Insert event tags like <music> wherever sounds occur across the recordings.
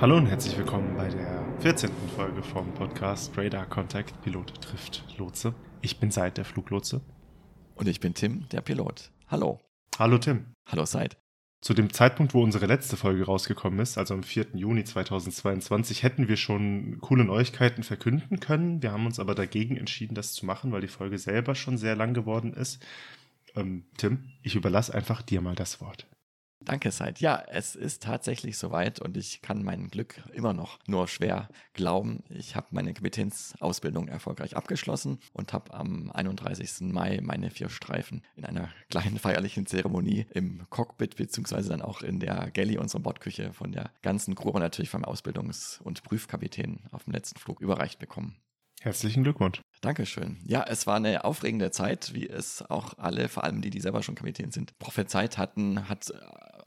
Hallo und herzlich willkommen bei der 14. Folge vom Podcast Radar Contact Pilot trifft Lotse. Ich bin Seid, der Fluglotse. Und ich bin Tim, der Pilot. Hallo. Hallo Tim. Hallo Seid. Zu dem Zeitpunkt, wo unsere letzte Folge rausgekommen ist, also am 4. Juni 2022, hätten wir schon coole Neuigkeiten verkünden können. Wir haben uns aber dagegen entschieden, das zu machen, weil die Folge selber schon sehr lang geworden ist. Ähm, Tim, ich überlasse einfach dir mal das Wort. Danke, Seid. Ja, es ist tatsächlich soweit und ich kann mein Glück immer noch nur schwer glauben. Ich habe meine Kapitänsausbildung erfolgreich abgeschlossen und habe am 31. Mai meine vier Streifen in einer <laughs> kleinen feierlichen Zeremonie im Cockpit beziehungsweise dann auch in der Galley unserer Bordküche von der ganzen Crew und natürlich vom Ausbildungs- und Prüfkapitän auf dem letzten Flug überreicht bekommen. Herzlichen Glückwunsch. Dankeschön. Ja, es war eine aufregende Zeit, wie es auch alle, vor allem die, die selber schon Kapitän sind, prophezeit hatten. Hat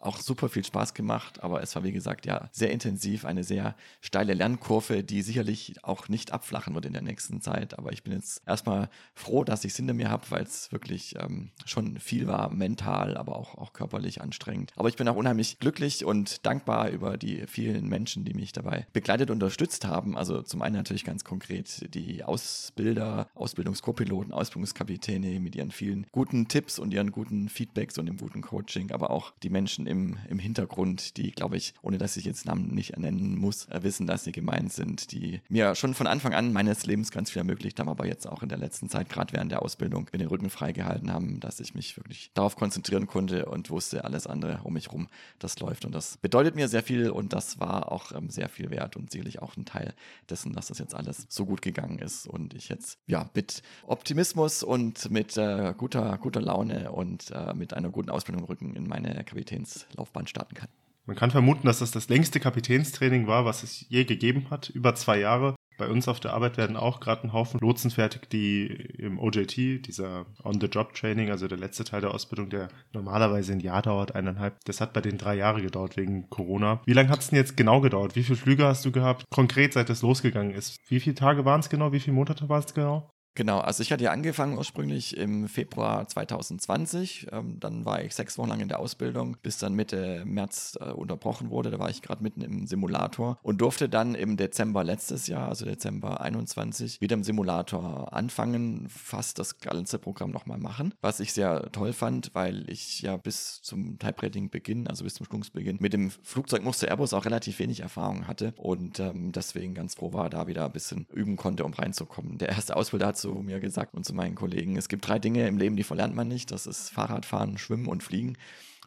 auch super viel Spaß gemacht, aber es war wie gesagt ja sehr intensiv, eine sehr steile Lernkurve, die sicherlich auch nicht abflachen wird in der nächsten Zeit. Aber ich bin jetzt erstmal froh, dass ich es hinter mir habe, weil es wirklich ähm, schon viel war, mental, aber auch, auch körperlich anstrengend. Aber ich bin auch unheimlich glücklich und dankbar über die vielen Menschen, die mich dabei begleitet und unterstützt haben. Also zum einen natürlich ganz konkret die Ausbilder, Ausbildungskopiloten, Ausbildungskapitäne mit ihren vielen guten Tipps und ihren guten Feedbacks und dem guten Coaching, aber auch die Menschen im, im Hintergrund, die, glaube ich, ohne dass ich jetzt Namen nicht ernennen muss, äh, wissen, dass sie gemeint sind, die mir schon von Anfang an meines Lebens ganz viel ermöglicht haben, aber jetzt auch in der letzten Zeit, gerade während der Ausbildung, mir den Rücken freigehalten haben, dass ich mich wirklich darauf konzentrieren konnte und wusste, alles andere um mich rum, das läuft. Und das bedeutet mir sehr viel und das war auch ähm, sehr viel wert und sicherlich auch ein Teil dessen, dass das jetzt alles so gut gegangen ist und ich jetzt ja mit Optimismus und mit äh, guter, guter Laune und äh, mit einer guten Ausbildung Rücken in meine Kapitäns Laufbahn starten kann. Man kann vermuten, dass das das längste Kapitänstraining war, was es je gegeben hat, über zwei Jahre. Bei uns auf der Arbeit werden auch gerade ein Haufen Lotsen fertig, die im OJT, dieser On-the-Job-Training, also der letzte Teil der Ausbildung, der normalerweise ein Jahr dauert, eineinhalb, das hat bei den drei Jahre gedauert wegen Corona. Wie lange hat es denn jetzt genau gedauert? Wie viele Flüge hast du gehabt? Konkret, seit es losgegangen ist. Wie viele Tage waren es genau? Wie viele Monate waren es genau? Genau, also ich hatte ja angefangen ursprünglich im Februar 2020. Ähm, dann war ich sechs Wochen lang in der Ausbildung, bis dann Mitte März äh, unterbrochen wurde. Da war ich gerade mitten im Simulator und durfte dann im Dezember letztes Jahr, also Dezember 21, wieder im Simulator anfangen, fast das ganze Programm nochmal machen. Was ich sehr toll fand, weil ich ja bis zum Type-Rating-Beginn, also bis zum Schwungsbeginn, mit dem Flugzeug musste Airbus auch relativ wenig Erfahrung hatte und ähm, deswegen ganz froh war, da wieder ein bisschen üben konnte, um reinzukommen. Der erste Ausbilder hat zu mir gesagt und zu meinen Kollegen, es gibt drei Dinge im Leben, die verlernt man nicht. Das ist Fahrradfahren, Schwimmen und Fliegen.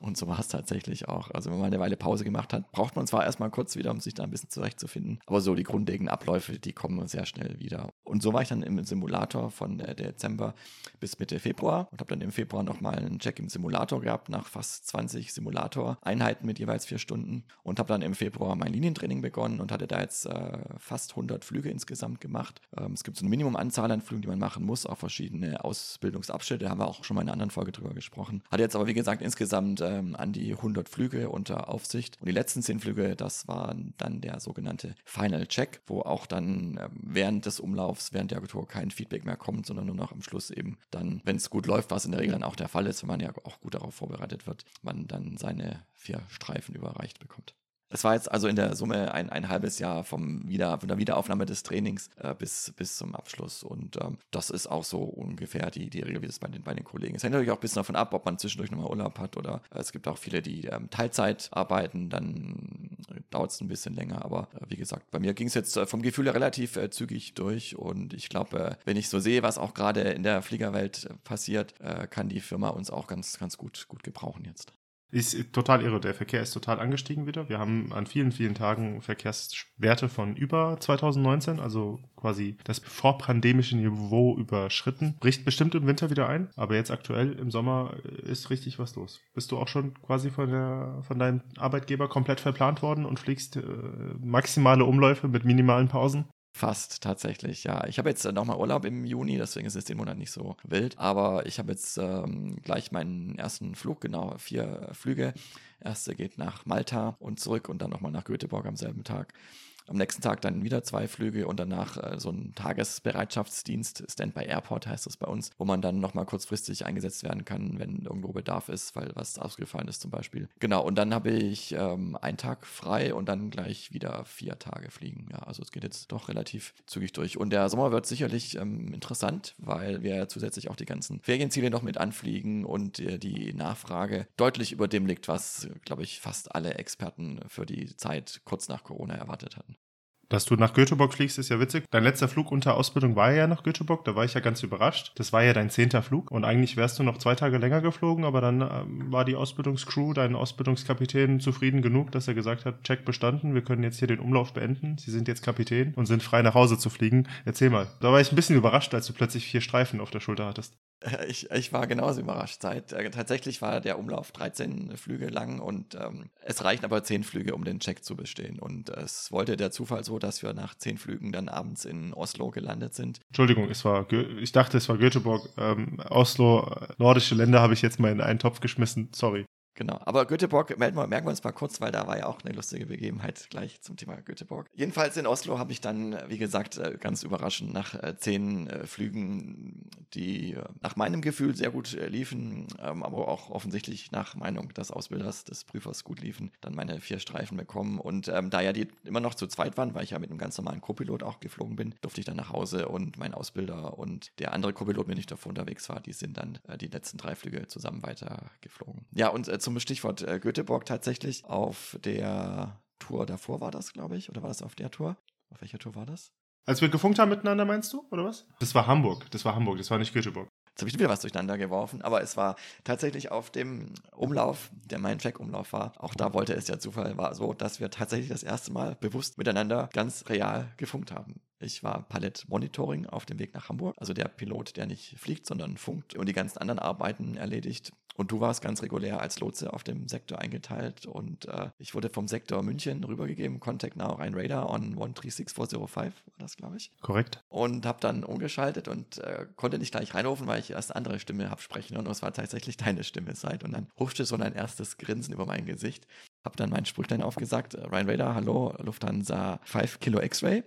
Und so war es tatsächlich auch. Also wenn man eine Weile Pause gemacht hat, braucht man zwar erstmal kurz wieder, um sich da ein bisschen zurechtzufinden, aber so die grundlegenden Abläufe, die kommen sehr schnell wieder. Und so war ich dann im Simulator von Dezember bis Mitte Februar und habe dann im Februar nochmal einen Check im Simulator gehabt, nach fast 20 Simulator-Einheiten mit jeweils vier Stunden und habe dann im Februar mein Linientraining begonnen und hatte da jetzt äh, fast 100 Flüge insgesamt gemacht. Ähm, es gibt so eine Minimumanzahl an Flügen, die man machen muss, auch verschiedene Ausbildungsabschnitte, da haben wir auch schon mal in einer anderen Folge drüber gesprochen. Hatte jetzt aber wie gesagt insgesamt ähm, an die 100 Flüge unter Aufsicht. Und die letzten 10 Flüge, das war dann der sogenannte Final Check, wo auch dann äh, während des Umlaufs, während der Tour kein Feedback mehr kommt, sondern nur noch am Schluss eben dann, wenn es gut läuft, was in der Regel dann auch der Fall ist, wenn man ja auch gut darauf vorbereitet wird, man dann seine vier Streifen überreicht bekommt. Es war jetzt also in der Summe ein, ein halbes Jahr vom Wieder, von der Wiederaufnahme des Trainings äh, bis, bis zum Abschluss. Und ähm, das ist auch so ungefähr die, die Regel, wie es bei den, bei den Kollegen ist. Hängt natürlich auch ein bisschen davon ab, ob man zwischendurch nochmal Urlaub hat oder äh, es gibt auch viele, die ähm, Teilzeit arbeiten, dann dauert es ein bisschen länger. Aber äh, wie gesagt, bei mir ging es jetzt äh, vom Gefühl her relativ äh, zügig durch. Und ich glaube, äh, wenn ich so sehe, was auch gerade in der Fliegerwelt passiert, kann die Firma uns auch ganz, ganz gut, gut gebrauchen jetzt. Ist total irre. Der Verkehr ist total angestiegen wieder. Wir haben an vielen, vielen Tagen Verkehrswerte von über 2019, also quasi das vorpandemische Niveau überschritten. Bricht bestimmt im Winter wieder ein, aber jetzt aktuell im Sommer ist richtig was los. Bist du auch schon quasi von, der, von deinem Arbeitgeber komplett verplant worden und fliegst äh, maximale Umläufe mit minimalen Pausen? Fast tatsächlich, ja. Ich habe jetzt äh, nochmal Urlaub im Juni, deswegen ist es den Monat nicht so wild. Aber ich habe jetzt ähm, gleich meinen ersten Flug, genau, vier Flüge. Erste geht nach Malta und zurück und dann nochmal nach Göteborg am selben Tag. Am nächsten Tag dann wieder zwei Flüge und danach äh, so ein Tagesbereitschaftsdienst, Standby Airport heißt das bei uns, wo man dann nochmal kurzfristig eingesetzt werden kann, wenn irgendwo Bedarf ist, weil was ausgefallen ist zum Beispiel. Genau, und dann habe ich ähm, einen Tag frei und dann gleich wieder vier Tage fliegen. Ja, also es geht jetzt doch relativ zügig durch. Und der Sommer wird sicherlich ähm, interessant, weil wir zusätzlich auch die ganzen Ferienziele noch mit anfliegen und äh, die Nachfrage deutlich über dem liegt, was, glaube ich, fast alle Experten für die Zeit kurz nach Corona erwartet hatten. Dass du nach Göteborg fliegst, ist ja witzig. Dein letzter Flug unter Ausbildung war ja nach Göteborg. Da war ich ja ganz überrascht. Das war ja dein zehnter Flug. Und eigentlich wärst du noch zwei Tage länger geflogen, aber dann ähm, war die Ausbildungscrew, dein Ausbildungskapitän zufrieden genug, dass er gesagt hat, Check bestanden, wir können jetzt hier den Umlauf beenden. Sie sind jetzt Kapitän und sind frei nach Hause zu fliegen. Erzähl mal. Da war ich ein bisschen überrascht, als du plötzlich vier Streifen auf der Schulter hattest. Ich, ich war genauso überrascht. Seit, äh, tatsächlich war der Umlauf 13 Flüge lang und ähm, es reichen aber 10 Flüge, um den Check zu bestehen. Und äh, es wollte der Zufall so, dass wir nach 10 Flügen dann abends in Oslo gelandet sind. Entschuldigung, es war ich dachte, es war Göteborg. Ähm, Oslo, äh, nordische Länder habe ich jetzt mal in einen Topf geschmissen. Sorry. Genau, aber Göteborg merken wir, uns mal kurz, weil da war ja auch eine lustige Begebenheit gleich zum Thema Göteborg. Jedenfalls in Oslo habe ich dann, wie gesagt, äh, ganz überraschend nach äh, zehn äh, Flügen, die nach meinem Gefühl sehr gut liefen, ähm, aber auch offensichtlich nach Meinung des Ausbilders, des Prüfers gut liefen, dann meine vier Streifen bekommen. Und ähm, da ja die immer noch zu zweit waren, weil ich ja mit einem ganz normalen Co-Pilot auch geflogen bin, durfte ich dann nach Hause und mein Ausbilder und der andere Co-Pilot, mit dem ich davor unterwegs war, die sind dann die letzten drei Flüge zusammen weiter geflogen. Ja, und zum Stichwort äh, Göteborg tatsächlich auf der Tour davor war das, glaube ich, oder war das auf der Tour? Auf welcher Tour war das? Als wir gefunkt haben miteinander, meinst du, oder was? Das war Hamburg, das war Hamburg, das war nicht Göteborg. Jetzt habe ich wieder was durcheinander geworfen, aber es war tatsächlich auf dem Umlauf, der mein Check-Umlauf war. Auch da wollte es ja Zufall, war so, dass wir tatsächlich das erste Mal bewusst miteinander ganz real gefunkt haben. Ich war Palette-Monitoring auf dem Weg nach Hamburg, also der Pilot, der nicht fliegt, sondern funkt und die ganzen anderen Arbeiten erledigt. Und du warst ganz regulär als Lotse auf dem Sektor eingeteilt und äh, ich wurde vom Sektor München rübergegeben, Contact Now Rhein Radar on 136405 war das, glaube ich. Korrekt. Und habe dann umgeschaltet und äh, konnte nicht gleich reinrufen, weil ich erst andere Stimme habe sprechen und es war tatsächlich deine Stimme seit. Und dann huschte so ein erstes Grinsen über mein Gesicht. Hab dann meinen Sprüchlein aufgesagt, Rhein Radar, hallo, Lufthansa 5 Kilo X-Ray.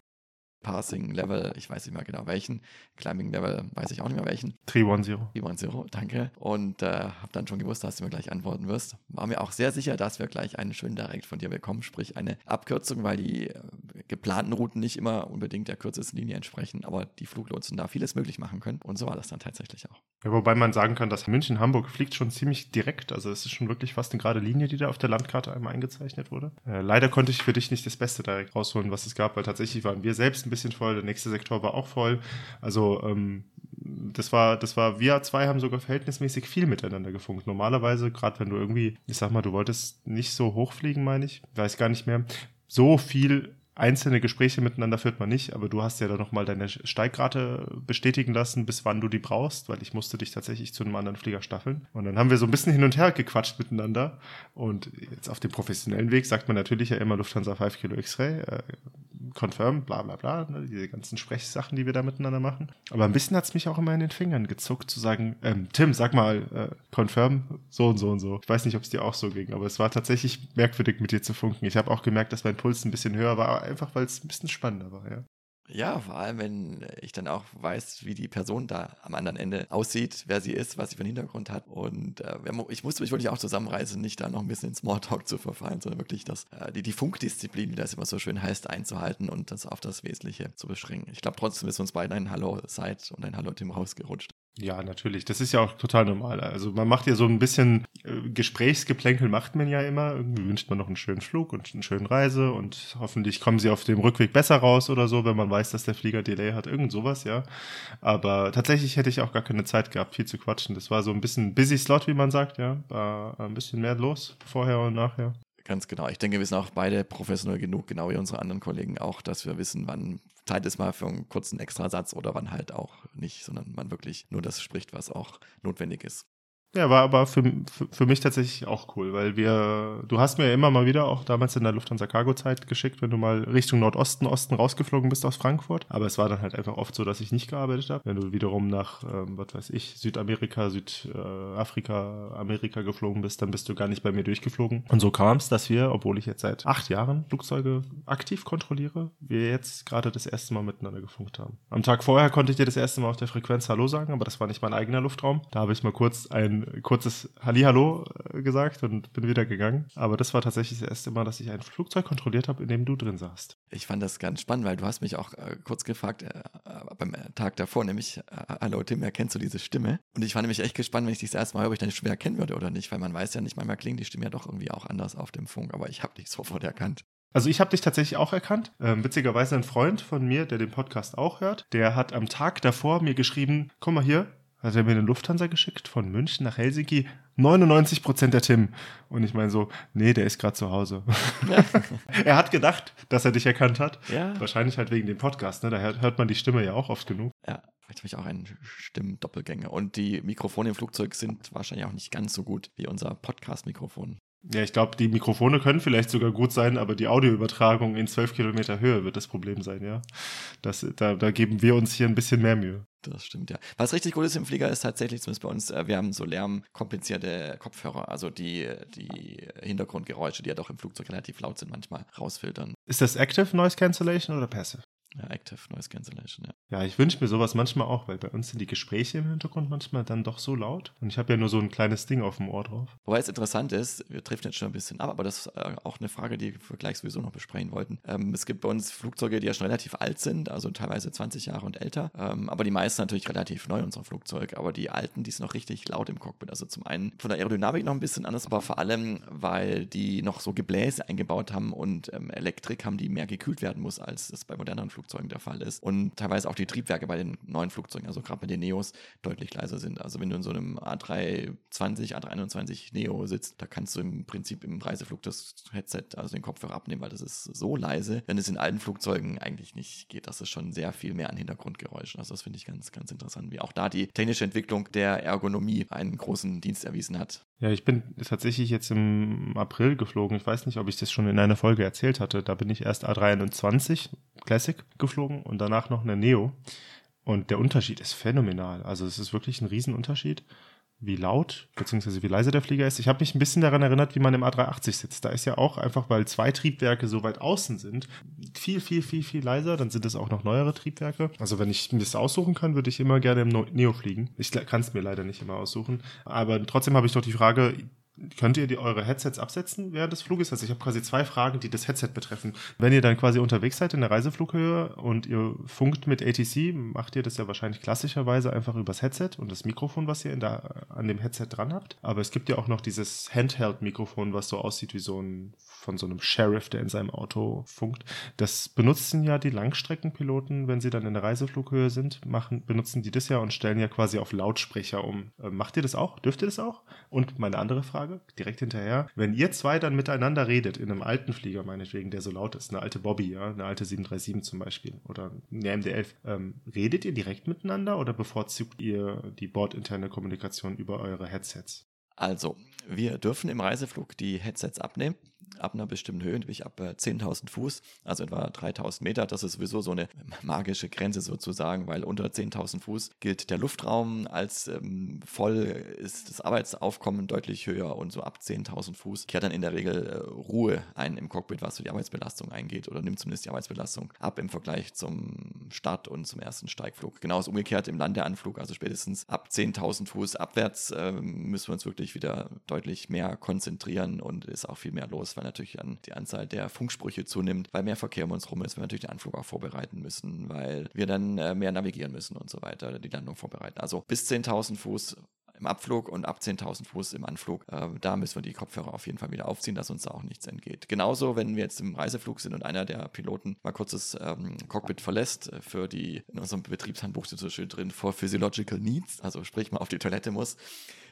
Passing Level, ich weiß nicht mehr genau welchen, Climbing Level, weiß ich auch nicht mehr welchen. 310. 310, danke. Und äh, habe dann schon gewusst, dass du mir gleich antworten wirst. War mir auch sehr sicher, dass wir gleich einen schönen Direkt von dir bekommen, sprich eine Abkürzung, weil die äh, geplanten Routen nicht immer unbedingt der kürzesten Linie entsprechen, aber die Fluglotsen da vieles möglich machen können. Und so war das dann tatsächlich auch. Ja, wobei man sagen kann, dass München-Hamburg fliegt schon ziemlich direkt. Also es ist schon wirklich fast eine gerade Linie, die da auf der Landkarte einmal eingezeichnet wurde. Äh, leider konnte ich für dich nicht das Beste direkt rausholen, was es gab, weil tatsächlich waren wir selbst ein bisschen voll, der nächste Sektor war auch voll. Also ähm, das war, das war, wir zwei haben sogar verhältnismäßig viel miteinander gefunkt. Normalerweise, gerade wenn du irgendwie, ich sag mal, du wolltest nicht so hochfliegen, meine ich, weiß gar nicht mehr, so viel einzelne Gespräche miteinander führt man nicht, aber du hast ja dann nochmal deine Steigrate bestätigen lassen, bis wann du die brauchst, weil ich musste dich tatsächlich zu einem anderen Flieger staffeln. Und dann haben wir so ein bisschen hin und her gequatscht miteinander. Und jetzt auf dem professionellen Weg sagt man natürlich ja immer Lufthansa 5 Kilo X-Ray, äh, confirm, bla bla bla, ne, diese ganzen Sprechsachen, die wir da miteinander machen. Aber ein bisschen hat es mich auch immer in den Fingern gezuckt, zu sagen, ähm, Tim, sag mal, äh, confirm, so und so und so. Ich weiß nicht, ob es dir auch so ging, aber es war tatsächlich merkwürdig, mit dir zu funken. Ich habe auch gemerkt, dass mein Puls ein bisschen höher war, einfach weil es ein bisschen spannender war, ja. Ja, vor allem, wenn ich dann auch weiß, wie die Person da am anderen Ende aussieht, wer sie ist, was sie für einen Hintergrund hat. Und äh, ich musste mich wirklich auch zusammenreißen, nicht da noch ein bisschen in Smalltalk zu verfallen, sondern wirklich das, äh, die, die Funkdisziplin, wie das immer so schön heißt, einzuhalten und das auf das Wesentliche zu beschränken. Ich glaube, trotzdem ist uns beiden ein Hallo Seid und ein Hallo Tim rausgerutscht. Ja, natürlich. Das ist ja auch total normal. Also man macht ja so ein bisschen äh, Gesprächsgeplänkel macht man ja immer. Irgendwie wünscht man noch einen schönen Flug und eine schöne Reise und hoffentlich kommen sie auf dem Rückweg besser raus oder so, wenn man weiß, dass der Flieger Delay hat. Irgend sowas, ja. Aber tatsächlich hätte ich auch gar keine Zeit gehabt, viel zu quatschen. Das war so ein bisschen busy Slot, wie man sagt, ja. War ein bisschen mehr los vorher und nachher. Ganz genau. Ich denke, wir sind auch beide professionell genug, genau wie unsere anderen Kollegen auch, dass wir wissen, wann Zeit ist mal für einen kurzen Extrasatz oder wann halt auch nicht, sondern man wirklich nur das spricht, was auch notwendig ist. Ja, war aber für, für, für, mich tatsächlich auch cool, weil wir, du hast mir ja immer mal wieder auch damals in der Lufthansa Cargo Zeit geschickt, wenn du mal Richtung Nordosten, Osten rausgeflogen bist aus Frankfurt. Aber es war dann halt einfach oft so, dass ich nicht gearbeitet habe. Wenn du wiederum nach, ähm, was weiß ich, Südamerika, Südafrika, Amerika geflogen bist, dann bist du gar nicht bei mir durchgeflogen. Und so kam es, dass wir, obwohl ich jetzt seit acht Jahren Flugzeuge aktiv kontrolliere, wir jetzt gerade das erste Mal miteinander gefunkt haben. Am Tag vorher konnte ich dir das erste Mal auf der Frequenz Hallo sagen, aber das war nicht mein eigener Luftraum. Da habe ich mal kurz ein kurzes Hallihallo äh, gesagt und bin wieder gegangen. Aber das war tatsächlich das erste Mal, dass ich ein Flugzeug kontrolliert habe, in dem du drin saßt. Ich fand das ganz spannend, weil du hast mich auch äh, kurz gefragt äh, äh beim Tag davor, nämlich, äh, hallo Tim, erkennst du diese Stimme? Und ich war nämlich echt gespannt, wenn ich dich das erste Mal höre, ob ich deine Stimme erkennen würde oder nicht, weil man weiß ja nicht, manchmal klingt die Stimme ja doch irgendwie auch anders auf dem Funk, aber ich habe dich sofort erkannt. Also ich habe dich tatsächlich auch erkannt. Ähm, witzigerweise ein Freund von mir, der den Podcast auch hört, der hat am Tag davor mir geschrieben, komm mal hier, hat er mir eine Lufthansa geschickt von München nach Helsinki. 99 Prozent der Tim. Und ich meine so, nee, der ist gerade zu Hause. Ja. <laughs> er hat gedacht, dass er dich erkannt hat. Ja. Wahrscheinlich halt wegen dem Podcast. Ne? Da hört man die Stimme ja auch oft genug. Ja, vielleicht habe ich auch einen Stimmdoppelgänger. Und die Mikrofone im Flugzeug sind wahrscheinlich auch nicht ganz so gut wie unser Podcast-Mikrofon. Ja, ich glaube, die Mikrofone können vielleicht sogar gut sein, aber die Audioübertragung in 12 Kilometer Höhe wird das Problem sein, ja. Das, da, da geben wir uns hier ein bisschen mehr Mühe. Das stimmt, ja. Was richtig gut ist im Flieger ist tatsächlich, zumindest bei uns, äh, wir haben so lärmkompensierte Kopfhörer, also die die Hintergrundgeräusche, die ja doch im Flugzeug relativ laut sind, manchmal rausfiltern. Ist das Active Noise Cancellation oder Passive? Ja, Active Noise Cancellation, ja. Ja, ich wünsche mir sowas manchmal auch, weil bei uns sind die Gespräche im Hintergrund manchmal dann doch so laut. Und ich habe ja nur so ein kleines Ding auf dem Ohr drauf. Wobei es interessant ist, wir treffen jetzt schon ein bisschen ab, aber das ist äh, auch eine Frage, die wir gleich sowieso noch besprechen wollten. Ähm, es gibt bei uns Flugzeuge, die ja schon relativ alt sind, also teilweise 20 Jahre und älter. Ähm, aber die meisten natürlich relativ neu, unser Flugzeug. Aber die alten, die sind noch richtig laut im Cockpit. Also zum einen von der Aerodynamik noch ein bisschen anders, aber vor allem, weil die noch so Gebläse eingebaut haben und ähm, Elektrik haben, die mehr gekühlt werden muss, als das bei moderneren Flugzeugen der Fall ist und teilweise auch die Triebwerke bei den neuen Flugzeugen, also gerade bei den Neos, deutlich leiser sind. Also wenn du in so einem A320, A321 Neo sitzt, da kannst du im Prinzip im Reiseflug das Headset, also den Kopfhörer abnehmen, weil das ist so leise, wenn es in alten Flugzeugen eigentlich nicht geht. Das ist schon sehr viel mehr an Hintergrundgeräuschen. Also das finde ich ganz, ganz interessant, wie auch da die technische Entwicklung der Ergonomie einen großen Dienst erwiesen hat. Ja, ich bin tatsächlich jetzt im April geflogen. Ich weiß nicht, ob ich das schon in einer Folge erzählt hatte. Da bin ich erst A321 Classic geflogen und danach noch eine Neo. Und der Unterschied ist phänomenal. Also es ist wirklich ein Riesenunterschied wie laut bzw. wie leise der Flieger ist. Ich habe mich ein bisschen daran erinnert, wie man im A380 sitzt. Da ist ja auch einfach, weil zwei Triebwerke so weit außen sind, viel, viel, viel, viel leiser. Dann sind es auch noch neuere Triebwerke. Also wenn ich mir das aussuchen kann, würde ich immer gerne im Neo fliegen. Ich kann es mir leider nicht immer aussuchen. Aber trotzdem habe ich doch die Frage, Könnt ihr die, eure Headsets absetzen während des Fluges? Also ich habe quasi zwei Fragen, die das Headset betreffen. Wenn ihr dann quasi unterwegs seid in der Reiseflughöhe und ihr funkt mit ATC, macht ihr das ja wahrscheinlich klassischerweise einfach übers Headset und das Mikrofon, was ihr in der, an dem Headset dran habt. Aber es gibt ja auch noch dieses Handheld-Mikrofon, was so aussieht wie so ein von so einem Sheriff, der in seinem Auto funkt. Das benutzen ja die Langstreckenpiloten, wenn sie dann in der Reiseflughöhe sind, machen, benutzen die das ja und stellen ja quasi auf Lautsprecher um. Äh, macht ihr das auch? Dürft ihr das auch? Und meine andere Frage, direkt hinterher, wenn ihr zwei dann miteinander redet, in einem alten Flieger meinetwegen, der so laut ist, eine alte Bobby, ja, eine alte 737 zum Beispiel oder eine MD-11, ähm, redet ihr direkt miteinander oder bevorzugt ihr die bordinterne Kommunikation über eure Headsets? Also, wir dürfen im Reiseflug die Headsets abnehmen ab einer bestimmten Höhe, nämlich ab 10.000 äh, Fuß, also etwa 3.000 Meter. Das ist sowieso so eine magische Grenze sozusagen, weil unter 10.000 Fuß gilt der Luftraum als ähm, voll, ist das Arbeitsaufkommen deutlich höher und so ab 10.000 Fuß kehrt dann in der Regel äh, Ruhe ein im Cockpit, was so die Arbeitsbelastung eingeht oder nimmt zumindest die Arbeitsbelastung ab im Vergleich zum Start und zum ersten Steigflug. Genauso umgekehrt im Landeanflug, also spätestens ab 10.000 Fuß abwärts äh, müssen wir uns wirklich wieder deutlich mehr konzentrieren und ist auch viel mehr los weil natürlich an die Anzahl der Funksprüche zunimmt, weil mehr Verkehr um uns rum ist, wir natürlich den Anflug auch vorbereiten müssen, weil wir dann äh, mehr navigieren müssen und so weiter, die Landung vorbereiten. Also bis 10.000 Fuß im Abflug und ab 10.000 Fuß im Anflug. Äh, da müssen wir die Kopfhörer auf jeden Fall wieder aufziehen, dass uns da auch nichts entgeht. Genauso, wenn wir jetzt im Reiseflug sind und einer der Piloten mal kurz das ähm, Cockpit verlässt, äh, für die, in unserem Betriebshandbuch steht so schön drin, for physiological needs, also sprich mal auf die Toilette muss,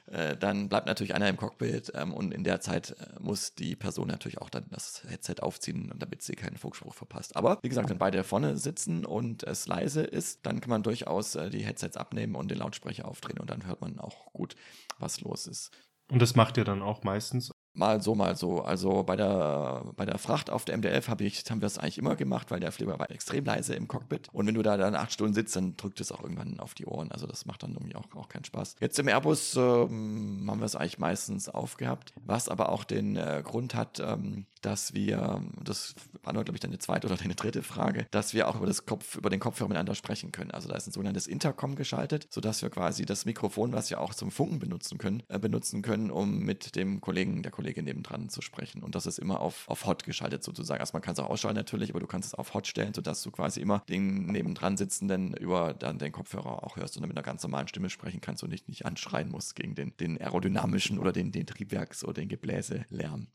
äh, dann bleibt natürlich einer im Cockpit ähm, und in der Zeit äh, muss die Person natürlich auch dann das Headset aufziehen, damit sie keinen Funkspruch verpasst. Aber wie gesagt, wenn beide vorne sitzen und es leise ist, dann kann man durchaus äh, die Headsets abnehmen und den Lautsprecher aufdrehen und dann hört man auch gut, was los ist. Und das macht ihr dann auch meistens Mal so, mal so. Also bei der, bei der Fracht auf der MDF hab ich, haben wir es eigentlich immer gemacht, weil der Flieger war extrem leise im Cockpit. Und wenn du da dann acht Stunden sitzt, dann drückt es auch irgendwann auf die Ohren. Also das macht dann irgendwie auch, auch keinen Spaß. Jetzt im Airbus ähm, haben wir es eigentlich meistens aufgehabt, was aber auch den äh, Grund hat, ähm, dass wir, das war nur, glaube ich, deine zweite oder deine dritte Frage, dass wir auch über, das Kopf, über den Kopfhörer miteinander sprechen können. Also da ist ein sogenanntes Intercom geschaltet, sodass wir quasi das Mikrofon, was wir auch zum Funken benutzen können, äh, benutzen können, um mit dem Kollegen, der Kollegin nebendran zu sprechen. Und das ist immer auf, auf Hot geschaltet sozusagen. Also man kann es auch ausschalten natürlich, aber du kannst es auf Hot stellen, sodass du quasi immer den nebendran sitzenden über dann den Kopfhörer auch hörst und dann mit einer ganz normalen Stimme sprechen kannst und nicht, nicht anschreien musst gegen den, den aerodynamischen oder den, den Triebwerks- oder den Gebläselärm.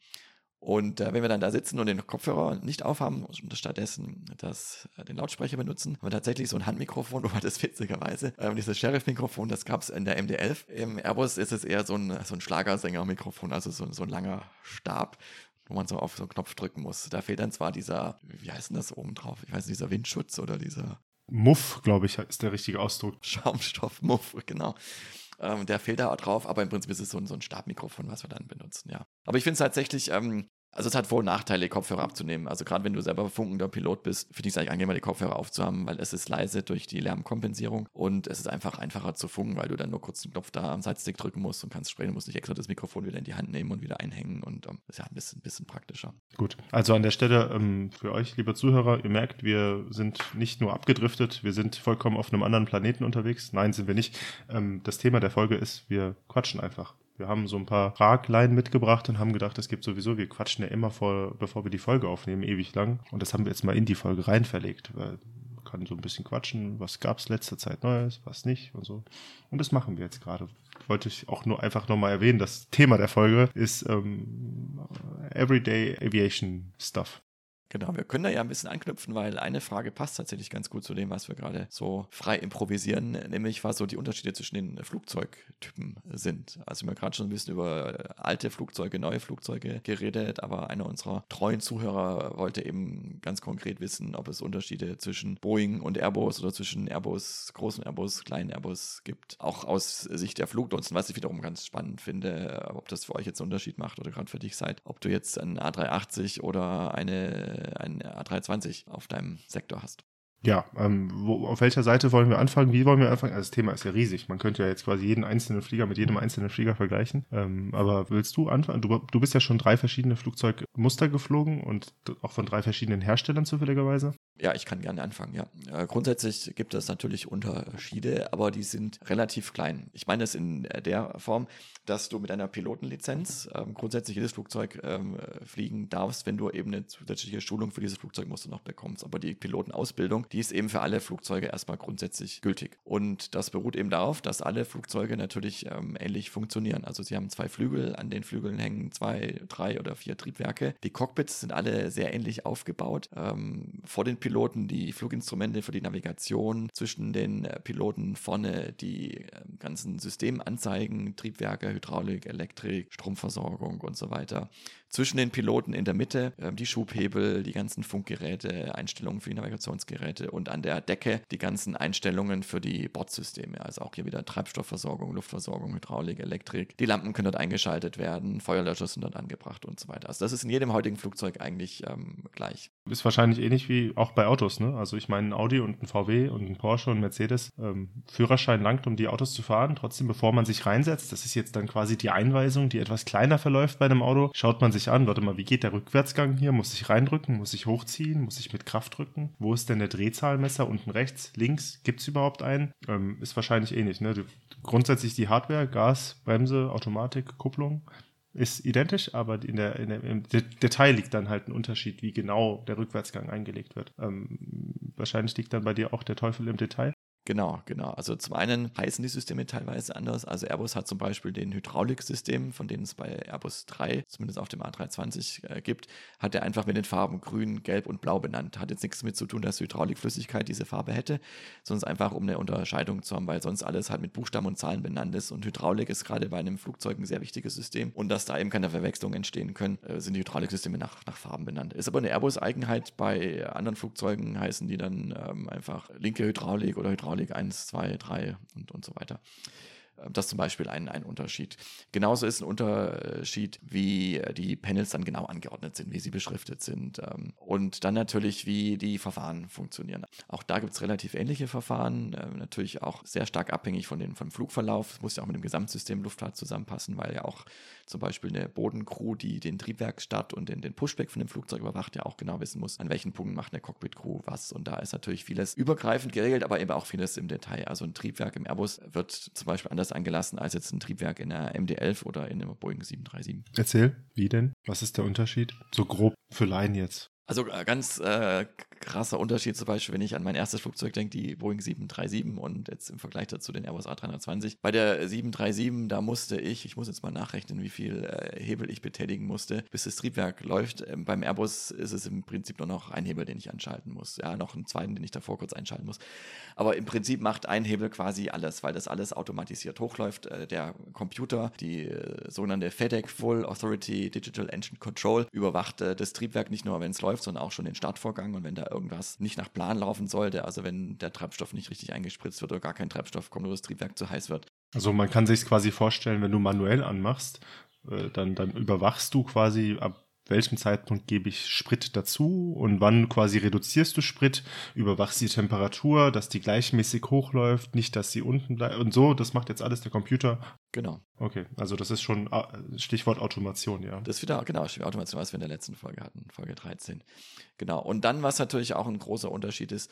Und äh, wenn wir dann da sitzen und den Kopfhörer nicht aufhaben und stattdessen das, äh, den Lautsprecher benutzen, haben wir tatsächlich so ein Handmikrofon, <laughs> wobei das witzigerweise, äh, dieses Sheriff-Mikrofon, das gab es in der MD-11. Im Airbus ist es eher so ein, so ein Schlagersänger-Mikrofon, also so, so ein langer Stab wo man so auf so einen Knopf drücken muss. Da fehlt dann zwar dieser, wie heißt denn das oben drauf? Ich weiß nicht, dieser Windschutz oder dieser Muff, glaube ich, ist der richtige Ausdruck. <laughs> Schaumstoff-Muff, genau. Ähm, der fehlt da drauf, aber im Prinzip ist es so ein, so ein Stabmikrofon, was wir dann benutzen, ja. Aber ich finde es tatsächlich, ähm, also es hat Vor- und Nachteile, Kopfhörer abzunehmen. Also gerade wenn du selber funkender Pilot bist, finde ich es eigentlich angenehmer, die Kopfhörer aufzuhaben, weil es ist leise durch die Lärmkompensierung und es ist einfach einfacher zu funken, weil du dann nur kurz den Knopf da am Sidestick drücken musst und kannst sprechen, du musst nicht extra das Mikrofon wieder in die Hand nehmen und wieder einhängen und ähm, das ist ja ein bisschen, bisschen praktischer. Gut, also an der Stelle ähm, für euch, lieber Zuhörer, ihr merkt, wir sind nicht nur abgedriftet, wir sind vollkommen auf einem anderen Planeten unterwegs. Nein, sind wir nicht. Ähm, das Thema der Folge ist, wir quatschen einfach. Wir haben so ein paar Fraglein mitgebracht und haben gedacht, es gibt sowieso, wir quatschen ja immer vor, bevor wir die Folge aufnehmen, ewig lang. Und das haben wir jetzt mal in die Folge rein verlegt, weil man kann so ein bisschen quatschen, was gab es letzte Zeit Neues, was nicht und so. Und das machen wir jetzt gerade. Wollte ich auch nur einfach nochmal erwähnen, das Thema der Folge ist ähm, Everyday Aviation Stuff. Genau, wir können da ja ein bisschen anknüpfen, weil eine Frage passt tatsächlich ganz gut zu dem, was wir gerade so frei improvisieren, nämlich was so die Unterschiede zwischen den Flugzeugtypen sind. Also wir haben gerade schon ein bisschen über alte Flugzeuge, neue Flugzeuge geredet, aber einer unserer treuen Zuhörer wollte eben ganz konkret wissen, ob es Unterschiede zwischen Boeing und Airbus oder zwischen Airbus, großen Airbus, kleinen Airbus gibt. Auch aus Sicht der Flugnutzen, was ich wiederum ganz spannend finde, ob das für euch jetzt einen Unterschied macht oder gerade für dich seid, ob du jetzt ein A380 oder eine ein A320 auf deinem Sektor hast. Ja, ähm, wo, auf welcher Seite wollen wir anfangen? Wie wollen wir anfangen? Also das Thema ist ja riesig. Man könnte ja jetzt quasi jeden einzelnen Flieger mit jedem einzelnen Flieger vergleichen. Ähm, aber willst du anfangen? Du, du bist ja schon drei verschiedene Flugzeugmuster geflogen und auch von drei verschiedenen Herstellern zufälligerweise. Ja, ich kann gerne anfangen, ja. Äh, grundsätzlich gibt es natürlich Unterschiede, aber die sind relativ klein. Ich meine es in der Form, dass du mit einer Pilotenlizenz ähm, grundsätzlich jedes Flugzeug ähm, fliegen darfst, wenn du eben eine zusätzliche Schulung für dieses Flugzeug musst du noch bekommst. Aber die Pilotenausbildung, die ist eben für alle Flugzeuge erstmal grundsätzlich gültig. Und das beruht eben darauf, dass alle Flugzeuge natürlich ähm, ähnlich funktionieren. Also sie haben zwei Flügel, an den Flügeln hängen zwei, drei oder vier Triebwerke. Die Cockpits sind alle sehr ähnlich aufgebaut. Ähm, vor den Piloten die Fluginstrumente für die Navigation, zwischen den äh, Piloten vorne die äh, ganzen Systemanzeigen, Triebwerke, Hydraulik, Elektrik, Stromversorgung und so weiter zwischen den Piloten in der Mitte äh, die Schubhebel, die ganzen Funkgeräte, Einstellungen für die Navigationsgeräte und an der Decke die ganzen Einstellungen für die Bordsysteme. Also auch hier wieder Treibstoffversorgung, Luftversorgung, Hydraulik, Elektrik. Die Lampen können dort eingeschaltet werden, Feuerlöscher sind dort angebracht und so weiter. Also das ist in jedem heutigen Flugzeug eigentlich ähm, gleich. Ist wahrscheinlich ähnlich wie auch bei Autos, ne? Also ich meine, ein Audi und ein VW und ein Porsche und ein Mercedes, ähm, Führerschein langt, um die Autos zu fahren. Trotzdem, bevor man sich reinsetzt, das ist jetzt dann quasi die Einweisung, die etwas kleiner verläuft bei einem Auto, schaut man sich sich an, warte mal, wie geht der Rückwärtsgang hier? Muss ich reindrücken? Muss ich hochziehen? Muss ich mit Kraft drücken? Wo ist denn der Drehzahlmesser? Unten rechts, links? Gibt es überhaupt einen? Ähm, ist wahrscheinlich ähnlich. Ne? Du, grundsätzlich die Hardware, Gas, Bremse, Automatik, Kupplung ist identisch, aber in der, in der, im Detail liegt dann halt ein Unterschied, wie genau der Rückwärtsgang eingelegt wird. Ähm, wahrscheinlich liegt dann bei dir auch der Teufel im Detail. Genau, genau. Also zum einen heißen die Systeme teilweise anders. Also Airbus hat zum Beispiel den Hydrauliksystem, von denen es bei Airbus 3, zumindest auf dem A320 äh, gibt, hat er einfach mit den Farben grün, gelb und blau benannt. Hat jetzt nichts damit zu tun, dass Hydraulikflüssigkeit diese Farbe hätte, sondern einfach um eine Unterscheidung zu haben, weil sonst alles halt mit Buchstaben und Zahlen benannt ist. Und Hydraulik ist gerade bei einem Flugzeug ein sehr wichtiges System. Und dass da eben keine Verwechslungen entstehen können, äh, sind die Hydrauliksysteme nach, nach Farben benannt. Ist aber eine Airbus-Eigenheit. Bei anderen Flugzeugen heißen die dann ähm, einfach linke Hydraulik oder Hydraulik Hydraulik 1, 2, 3 und, und so weiter. Ähm, das ist zum Beispiel ein, ein Unterschied. Genauso ist ein Unterschied, wie äh, die Panels dann genau angeordnet sind, wie sie beschriftet sind ähm, und dann natürlich, wie die Verfahren funktionieren. Auch da gibt es relativ ähnliche Verfahren, ähm, natürlich auch sehr stark abhängig von den, vom Flugverlauf. Es muss ja auch mit dem Gesamtsystem Luftfahrt zusammenpassen, weil ja auch zum Beispiel eine Bodencrew, die den Triebwerksstart und den, den Pushback von dem Flugzeug überwacht, ja auch genau wissen muss, an welchen Punkten macht eine Cockpit-Crew was. Und da ist natürlich vieles übergreifend geregelt, aber eben auch vieles im Detail. Also ein Triebwerk im Airbus wird zum Beispiel anders eingelassen als jetzt ein Triebwerk in der MD-11 oder in einem Boeing 737. Erzähl, wie denn? Was ist der Unterschied? So grob für Laien jetzt. Also äh, ganz äh, krasser Unterschied zum Beispiel, wenn ich an mein erstes Flugzeug denke, die Boeing 737 und jetzt im Vergleich dazu den Airbus A320. Bei der 737, da musste ich, ich muss jetzt mal nachrechnen, wie viel äh, Hebel ich betätigen musste, bis das Triebwerk läuft. Ähm, beim Airbus ist es im Prinzip nur noch ein Hebel, den ich anschalten muss. Ja, noch einen zweiten, den ich davor kurz einschalten muss. Aber im Prinzip macht ein Hebel quasi alles, weil das alles automatisiert hochläuft. Äh, der Computer, die äh, sogenannte FedEx Full Authority Digital Engine Control, überwacht das Triebwerk nicht nur, wenn es läuft, sondern auch schon den Startvorgang. Und wenn da irgendwas nicht nach Plan laufen sollte, also wenn der Treibstoff nicht richtig eingespritzt wird oder gar kein Treibstoff kommt oder das Triebwerk zu heiß wird. Also man kann sich quasi vorstellen, wenn du manuell anmachst, äh, dann, dann überwachst du quasi, ab welchem Zeitpunkt gebe ich Sprit dazu und wann quasi reduzierst du Sprit, überwachst die Temperatur, dass die gleichmäßig hochläuft, nicht, dass sie unten bleibt und so, das macht jetzt alles der Computer Genau. Okay, also das ist schon ah, Stichwort Automation, ja. Das ist wieder, genau, Stichwort Automation, was wir in der letzten Folge hatten, Folge 13. Genau. Und dann, was natürlich auch ein großer Unterschied ist,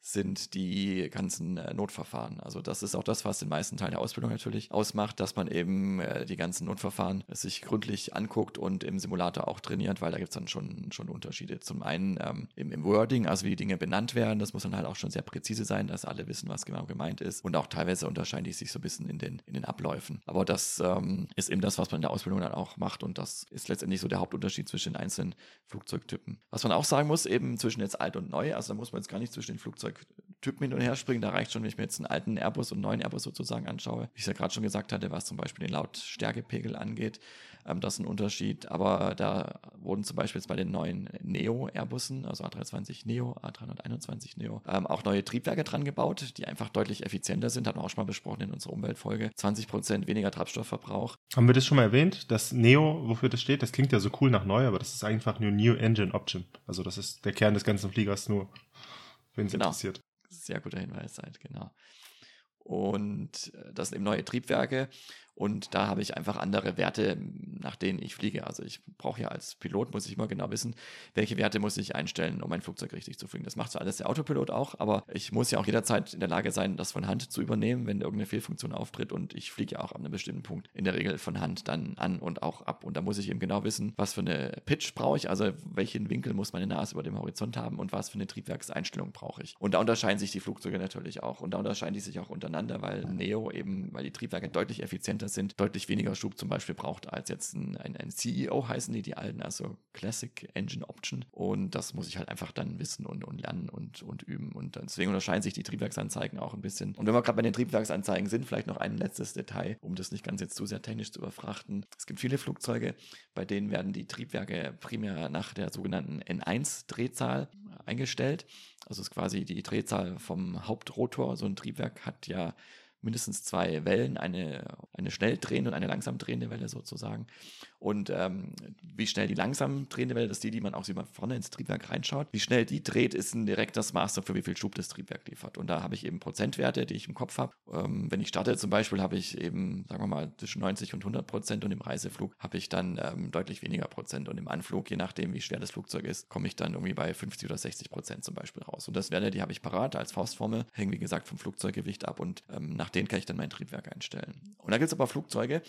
sind die ganzen äh, Notverfahren. Also das ist auch das, was den meisten Teil der Ausbildung natürlich ausmacht, dass man eben äh, die ganzen Notverfahren sich gründlich anguckt und im Simulator auch trainiert, weil da gibt es dann schon, schon Unterschiede. Zum einen ähm, im, im Wording, also wie die Dinge benannt werden, das muss dann halt auch schon sehr präzise sein, dass alle wissen, was genau gemeint ist. Und auch teilweise unterscheiden die sich so ein bisschen in den, in den Abläufen. Aber das ähm, ist eben das, was man in der Ausbildung dann auch macht und das ist letztendlich so der Hauptunterschied zwischen den einzelnen Flugzeugtypen. Was man auch sagen muss, eben zwischen jetzt alt und neu, also da muss man jetzt gar nicht zwischen den Flugzeugtypen hin und her springen, da reicht schon, wenn ich mir jetzt einen alten Airbus und einen neuen Airbus sozusagen anschaue. Wie ich es ja gerade schon gesagt hatte, was zum Beispiel den Lautstärkepegel angeht, ähm, das ist ein Unterschied. Aber da wurden zum Beispiel jetzt bei den neuen Neo-Airbussen, also A320 Neo, A321 Neo, ähm, auch neue Triebwerke dran gebaut, die einfach deutlich effizienter sind. Hatten wir auch schon mal besprochen in unserer Umweltfolge. 20 Prozent weniger Treibstoffverbrauch. Haben wir das schon mal erwähnt? Das Neo, wofür das steht, das klingt ja so cool nach neu, aber das ist einfach nur New Engine Option. Also das ist der Kern des ganzen Fliegers nur, wenn es genau. interessiert. Sehr guter Hinweis seid, genau. Und äh, das sind eben neue Triebwerke. Und da habe ich einfach andere Werte, nach denen ich fliege. Also ich brauche ja als Pilot, muss ich immer genau wissen, welche Werte muss ich einstellen, um mein Flugzeug richtig zu fliegen. Das macht zwar alles der Autopilot auch, aber ich muss ja auch jederzeit in der Lage sein, das von Hand zu übernehmen, wenn irgendeine Fehlfunktion auftritt. Und ich fliege ja auch an einem bestimmten Punkt in der Regel von Hand dann an und auch ab. Und da muss ich eben genau wissen, was für eine Pitch brauche ich, also welchen Winkel muss meine Nase über dem Horizont haben und was für eine Triebwerkseinstellung brauche ich. Und da unterscheiden sich die Flugzeuge natürlich auch. Und da unterscheiden die sich auch untereinander, weil Neo eben, weil die Triebwerke deutlich effizienter sind, deutlich weniger Schub zum Beispiel braucht als jetzt ein, ein, ein CEO heißen die, die alten, also Classic Engine Option. Und das muss ich halt einfach dann wissen und, und lernen und, und üben. Und deswegen unterscheiden sich die Triebwerksanzeigen auch ein bisschen. Und wenn wir gerade bei den Triebwerksanzeigen sind, vielleicht noch ein letztes Detail, um das nicht ganz jetzt zu sehr technisch zu überfrachten. Es gibt viele Flugzeuge, bei denen werden die Triebwerke primär nach der sogenannten N1-Drehzahl eingestellt. Also ist quasi die Drehzahl vom Hauptrotor. So ein Triebwerk hat ja mindestens zwei Wellen, eine, eine schnell drehende und eine langsam drehende Welle sozusagen. Und ähm, wie schnell die langsam drehende Welle, das ist die, die man auch sieht, vorne ins Triebwerk reinschaut, wie schnell die dreht, ist ein direktes Maß dafür, wie viel Schub das Triebwerk liefert. Und da habe ich eben Prozentwerte, die ich im Kopf habe. Ähm, wenn ich starte zum Beispiel, habe ich eben, sagen wir mal, zwischen 90 und 100 Prozent und im Reiseflug habe ich dann ähm, deutlich weniger Prozent. Und im Anflug, je nachdem, wie schwer das Flugzeug ist, komme ich dann irgendwie bei 50 oder 60 Prozent zum Beispiel raus. Und das Werte, die habe ich parat als Faustformel, hängen wie gesagt vom Flugzeuggewicht ab und ähm, nach denen kann ich dann mein Triebwerk einstellen. Und da gibt es aber Flugzeuge,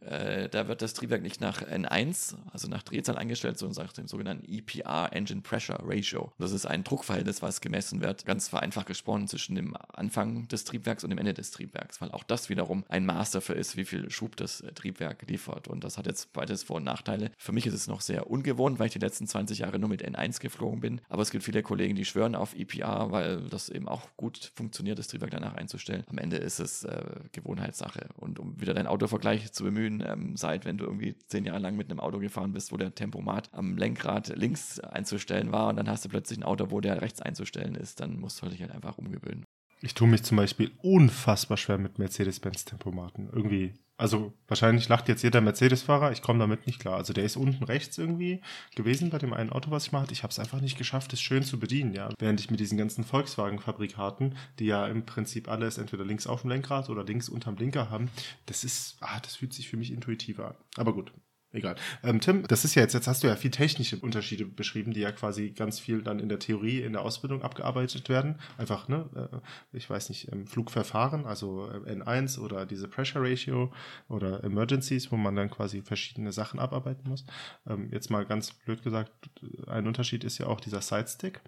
Äh, da wird das Triebwerk nicht nach N1, also nach Drehzahl eingestellt, sondern nach dem sogenannten EPR Engine Pressure Ratio. Das ist ein Druckverhältnis, was gemessen wird, ganz vereinfacht gesprochen, zwischen dem Anfang des Triebwerks und dem Ende des Triebwerks, weil auch das wiederum ein Maß dafür ist, wie viel Schub das Triebwerk liefert. Und das hat jetzt beides Vor- und Nachteile. Für mich ist es noch sehr ungewohnt, weil ich die letzten 20 Jahre nur mit N1 geflogen bin. Aber es gibt viele Kollegen, die schwören auf EPR, weil das eben auch gut funktioniert, das Triebwerk danach einzustellen. Am Ende ist es äh, Gewohnheitssache. Und um wieder deinen Autovergleich zu bemühen, ähm, seit wenn du irgendwie zehn Jahre lang mit einem Auto gefahren bist, wo der Tempomat am Lenkrad links einzustellen war und dann hast du plötzlich ein Auto, wo der rechts einzustellen ist, dann musst du dich halt einfach umgewöhnen. Ich tue mich zum Beispiel unfassbar schwer mit Mercedes-Benz-Tempomaten. Irgendwie, also wahrscheinlich lacht jetzt jeder Mercedes-Fahrer, ich komme damit nicht klar. Also der ist unten rechts irgendwie gewesen bei dem einen Auto, was ich mal hatte. Ich habe es einfach nicht geschafft, es schön zu bedienen, ja. Während ich mit diesen ganzen Volkswagen-Fabrikaten, die ja im Prinzip alles entweder links auf dem Lenkrad oder links unterm Blinker haben, das ist, ah, das fühlt sich für mich intuitiver an. Aber gut, Egal. Ähm, Tim, das ist ja jetzt, jetzt hast du ja viel technische Unterschiede beschrieben, die ja quasi ganz viel dann in der Theorie, in der Ausbildung abgearbeitet werden. Einfach, ne, äh, ich weiß nicht, ähm, Flugverfahren, also äh, N1 oder diese Pressure Ratio oder Emergencies, wo man dann quasi verschiedene Sachen abarbeiten muss. Ähm, jetzt mal ganz blöd gesagt, ein Unterschied ist ja auch dieser Sidestick,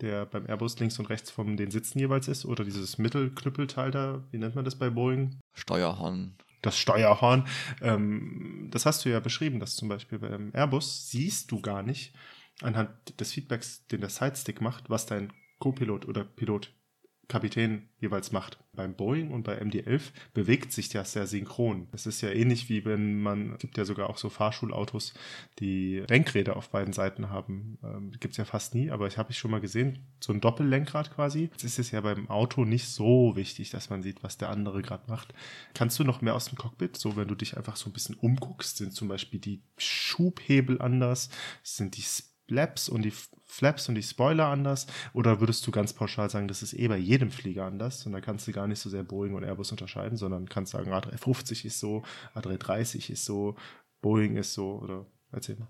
der beim Airbus links und rechts von den Sitzen jeweils ist, oder dieses Mittelknüppelteil da, wie nennt man das bei Boeing? Steuerhorn das Steuerhorn. Ähm, das hast du ja beschrieben, dass zum Beispiel beim Airbus siehst du gar nicht anhand des Feedbacks, den der Sidestick macht, was dein Co-Pilot oder Pilot Kapitän jeweils macht. Beim Boeing und bei MD-11 bewegt sich das sehr synchron. Es ist ja ähnlich wie wenn man, gibt ja sogar auch so Fahrschulautos, die Lenkräder auf beiden Seiten haben. Ähm, gibt es ja fast nie, aber ich habe ich schon mal gesehen, so ein Doppellenkrad quasi. Jetzt ist es ja beim Auto nicht so wichtig, dass man sieht, was der andere gerade macht. Kannst du noch mehr aus dem Cockpit? So, wenn du dich einfach so ein bisschen umguckst, sind zum Beispiel die Schubhebel anders, sind die Flaps und die Flaps und die Spoiler anders? Oder würdest du ganz pauschal sagen, das ist eh bei jedem Flieger anders und da kannst du gar nicht so sehr Boeing und Airbus unterscheiden, sondern kannst sagen, A350 ist so, A330 ist so, Boeing ist so oder erzähl mal.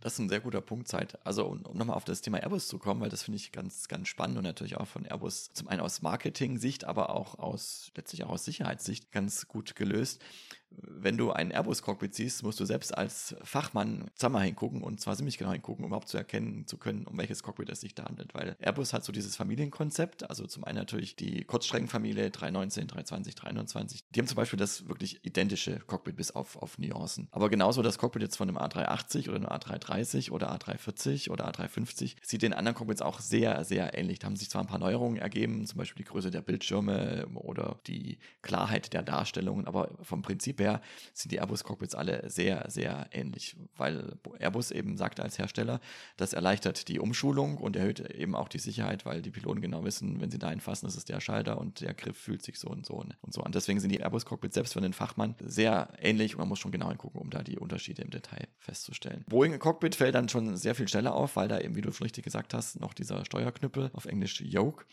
Das ist ein sehr guter Punkt, Zeit. Also, um, um nochmal auf das Thema Airbus zu kommen, weil das finde ich ganz, ganz spannend und natürlich auch von Airbus zum einen aus Marketing-Sicht, aber auch aus, letztlich auch aus Sicherheitssicht ganz gut gelöst wenn du ein Airbus-Cockpit siehst, musst du selbst als Fachmann zweimal hingucken und zwar ziemlich genau hingucken, um überhaupt zu erkennen zu können, um welches Cockpit es sich da handelt. Weil Airbus hat so dieses Familienkonzept, also zum einen natürlich die Kurzstreckenfamilie 319, 320, 321. Die haben zum Beispiel das wirklich identische Cockpit bis auf, auf Nuancen. Aber genauso das Cockpit jetzt von einem A380 oder einem A330 oder A340 oder A350 sieht den anderen Cockpits auch sehr, sehr ähnlich. Da haben sich zwar ein paar Neuerungen ergeben, zum Beispiel die Größe der Bildschirme oder die Klarheit der Darstellungen, aber vom Prinzip her sind die Airbus-Cockpits alle sehr, sehr ähnlich, weil Airbus eben sagt als Hersteller, das erleichtert die Umschulung und erhöht eben auch die Sicherheit, weil die Piloten genau wissen, wenn sie da einfassen, ist der Schalter und der Griff fühlt sich so und so und so an. Deswegen sind die Airbus-Cockpits selbst für den Fachmann sehr ähnlich und man muss schon genau hingucken, um da die Unterschiede im Detail festzustellen. Boeing-Cockpit fällt dann schon sehr viel schneller auf, weil da eben, wie du schon richtig gesagt hast, noch dieser Steuerknüppel auf Englisch Yoke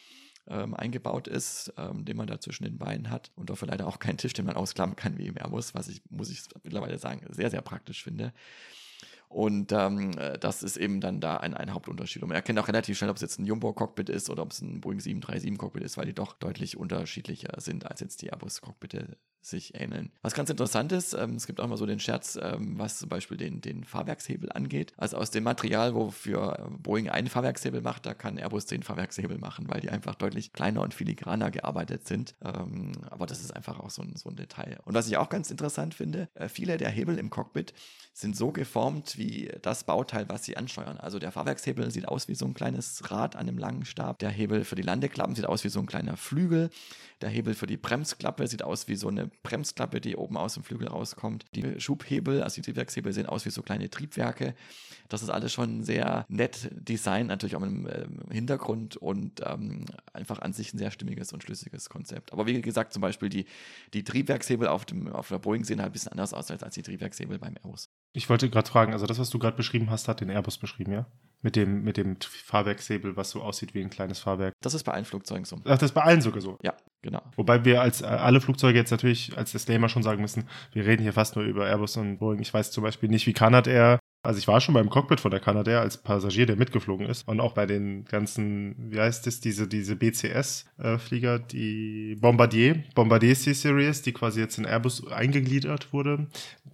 ähm, eingebaut ist, ähm, den man da zwischen den Beinen hat und dafür leider auch keinen Tisch, den man ausklappen kann wie im Airbus, was ich, muss ich mittlerweile sagen, sehr, sehr praktisch finde. Und ähm, äh, das ist eben dann da ein, ein Hauptunterschied. Und man erkennt auch relativ schnell, ob es jetzt ein Jumbo-Cockpit ist oder ob es ein Boeing 737-Cockpit ist, weil die doch deutlich unterschiedlicher sind als jetzt die Airbus-Cockpite sich ähneln. Was ganz interessant ist, ähm, es gibt auch mal so den Scherz, ähm, was zum Beispiel den, den Fahrwerkshebel angeht. Also aus dem Material, wofür Boeing einen Fahrwerkshebel macht, da kann Airbus zehn Fahrwerkshebel machen, weil die einfach deutlich kleiner und filigraner gearbeitet sind. Ähm, aber das ist einfach auch so ein, so ein Detail. Und was ich auch ganz interessant finde, äh, viele der Hebel im Cockpit sind so geformt wie das Bauteil, was sie ansteuern. Also der Fahrwerkshebel sieht aus wie so ein kleines Rad an einem langen Stab. Der Hebel für die Landeklappen sieht aus wie so ein kleiner Flügel. Der Hebel für die Bremsklappe sieht aus wie so eine Bremsklappe, die oben aus dem Flügel rauskommt. Die Schubhebel, also die Triebwerkshebel, sehen aus wie so kleine Triebwerke. Das ist alles schon sehr nett designt, natürlich auch mit einem äh, Hintergrund und ähm, einfach an sich ein sehr stimmiges und schlüssiges Konzept. Aber wie gesagt, zum Beispiel die, die Triebwerkshebel auf, dem, auf der Boeing sehen halt ein bisschen anders aus als, als die Triebwerkshebel beim Airbus. Ich wollte gerade fragen, also das, was du gerade beschrieben hast, hat den Airbus beschrieben, ja? Mit dem, mit dem Fahrwerkshebel, was so aussieht wie ein kleines Fahrwerk. Das ist bei allen Flugzeugen so. Ach, das ist bei allen sogar so. Ja, genau. Wobei wir als äh, alle Flugzeuge jetzt natürlich als Disclaimer schon sagen müssen, wir reden hier fast nur über Airbus und Boeing. Ich weiß zum Beispiel nicht, wie Canadair Also ich war schon beim Cockpit von der Canadair als Passagier, der mitgeflogen ist. Und auch bei den ganzen, wie heißt es, diese, diese BCS-Flieger, die Bombardier, Bombardier C-Series, die quasi jetzt in Airbus eingegliedert wurde.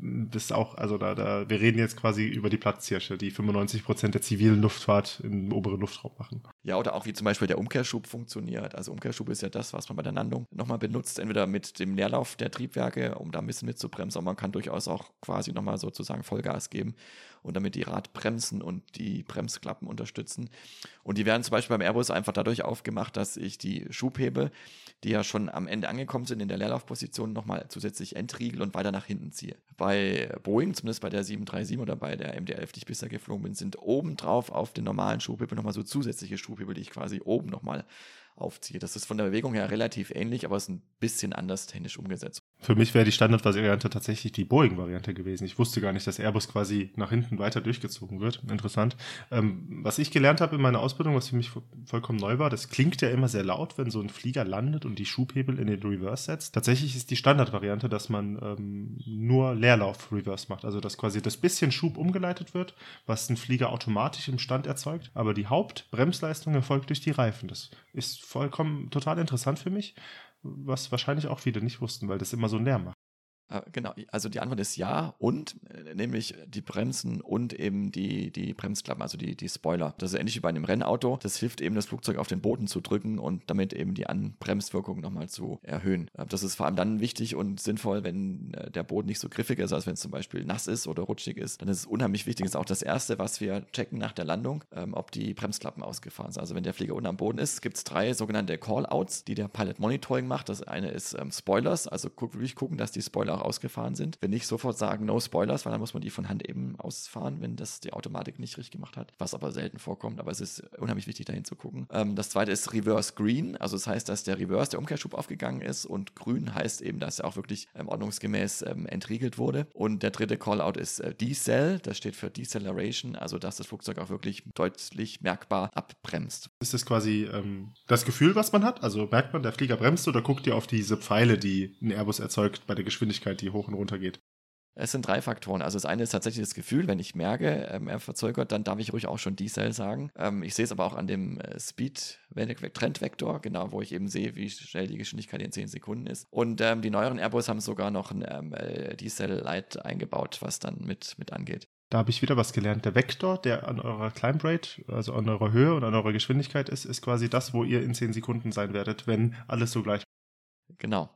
Das auch, also da, da, wir reden jetzt quasi über die Platzhirsche, die 95 Prozent der zivilen Luftfahrt im oberen Luftraum machen. Ja, oder auch wie zum Beispiel der Umkehrschub funktioniert. Also Umkehrschub ist ja das, was man bei der Landung nochmal benutzt, entweder mit dem Leerlauf der Triebwerke, um da ein bisschen mitzubremsen, aber man kann durchaus auch quasi nochmal sozusagen Vollgas geben und damit die Radbremsen und die Bremsklappen unterstützen. Und die werden zum Beispiel beim Airbus einfach dadurch aufgemacht, dass ich die Schubhebel, die ja schon am Ende angekommen sind in der Leerlaufposition, nochmal zusätzlich entriegel und weiter nach hinten ziehe. Bei Boeing, zumindest bei der 737 oder bei der MD-11, die ich bisher geflogen bin, sind obendrauf auf den normalen Schubhebel nochmal so zusätzliche Schubhebel, die ich quasi oben nochmal aufziehe. Das ist von der Bewegung her relativ ähnlich, aber es ist ein bisschen anders technisch umgesetzt. Für mich wäre die Standardvariante tatsächlich die Boeing-Variante gewesen. Ich wusste gar nicht, dass Airbus quasi nach hinten weiter durchgezogen wird. Interessant. Ähm, was ich gelernt habe in meiner Ausbildung, was für mich vollkommen neu war, das klingt ja immer sehr laut, wenn so ein Flieger landet und die Schubhebel in den Reverse setzt. Tatsächlich ist die Standardvariante, dass man ähm, nur Leerlauf-Reverse macht. Also dass quasi das bisschen Schub umgeleitet wird, was ein Flieger automatisch im Stand erzeugt. Aber die Hauptbremsleistung erfolgt durch die Reifen. Das ist vollkommen total interessant für mich, was wahrscheinlich auch viele nicht wussten, weil das immer so leer macht. Äh, genau, also die Antwort ist ja und äh, nämlich die Bremsen und eben die, die Bremsklappen, also die, die Spoiler. Das ist ähnlich wie bei einem Rennauto. Das hilft eben, das Flugzeug auf den Boden zu drücken und damit eben die Anbremswirkung nochmal zu erhöhen. Äh, das ist vor allem dann wichtig und sinnvoll, wenn der Boden nicht so griffig ist, als wenn es zum Beispiel nass ist oder rutschig ist. Dann ist es unheimlich wichtig. Das ist auch das Erste, was wir checken nach der Landung, ähm, ob die Bremsklappen ausgefahren sind. Also wenn der Flieger unten am Boden ist, gibt es drei sogenannte Call-Outs, die der Pilot Monitoring macht. Das eine ist ähm, Spoilers, also wirklich gucken, dass die Spoiler ausgefahren sind. Wenn nicht sofort sagen, no Spoilers, weil dann muss man die von Hand eben ausfahren, wenn das die Automatik nicht richtig gemacht hat, was aber selten vorkommt, aber es ist unheimlich wichtig, dahin zu gucken. Ähm, das zweite ist Reverse Green, also das heißt, dass der Reverse, der Umkehrschub aufgegangen ist und grün heißt eben, dass er auch wirklich ähm, ordnungsgemäß ähm, entriegelt wurde. Und der dritte Callout ist äh, Decel, das steht für Deceleration, also dass das Flugzeug auch wirklich deutlich merkbar abbremst. Ist das quasi ähm, das Gefühl, was man hat? Also merkt man, der Flieger bremst oder guckt ihr auf diese Pfeile, die ein Airbus erzeugt bei der Geschwindigkeit, die hoch und runter geht? Es sind drei Faktoren. Also das eine ist tatsächlich das Gefühl, wenn ich merke, ähm, er verzögert, dann darf ich ruhig auch schon Diesel sagen. Ähm, ich sehe es aber auch an dem äh, Speed-Trendvektor, genau, wo ich eben sehe, wie schnell die Geschwindigkeit in 10 Sekunden ist. Und ähm, die neueren Airbus haben sogar noch ein ähm, äh, Diesel-Light eingebaut, was dann mit, mit angeht. Da habe ich wieder was gelernt. Der Vektor, der an eurer Climb Rate, also an eurer Höhe und an eurer Geschwindigkeit ist, ist quasi das, wo ihr in 10 Sekunden sein werdet, wenn alles so gleich. Genau.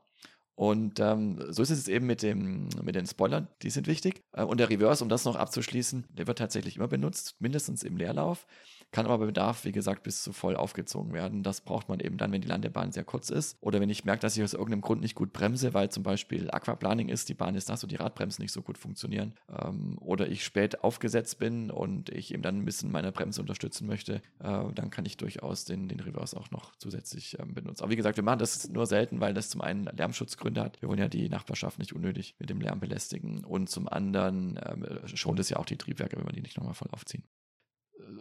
Und ähm, so ist es eben mit, dem, mit den Spoilern, die sind wichtig. Äh, und der Reverse, um das noch abzuschließen, der wird tatsächlich immer benutzt, mindestens im Leerlauf kann aber bei Bedarf, wie gesagt, bis zu voll aufgezogen werden. Das braucht man eben dann, wenn die Landebahn sehr kurz ist oder wenn ich merke, dass ich aus irgendeinem Grund nicht gut bremse, weil zum Beispiel Aquaplaning ist, die Bahn ist nass und die Radbremsen nicht so gut funktionieren ähm, oder ich spät aufgesetzt bin und ich eben dann ein bisschen meine Bremse unterstützen möchte, äh, dann kann ich durchaus den, den Reverse auch noch zusätzlich ähm, benutzen. Aber wie gesagt, wir machen das nur selten, weil das zum einen Lärmschutzgründe hat. Wir wollen ja die Nachbarschaft nicht unnötig mit dem Lärm belästigen und zum anderen ähm, schont es ja auch die Triebwerke, wenn wir die nicht nochmal voll aufziehen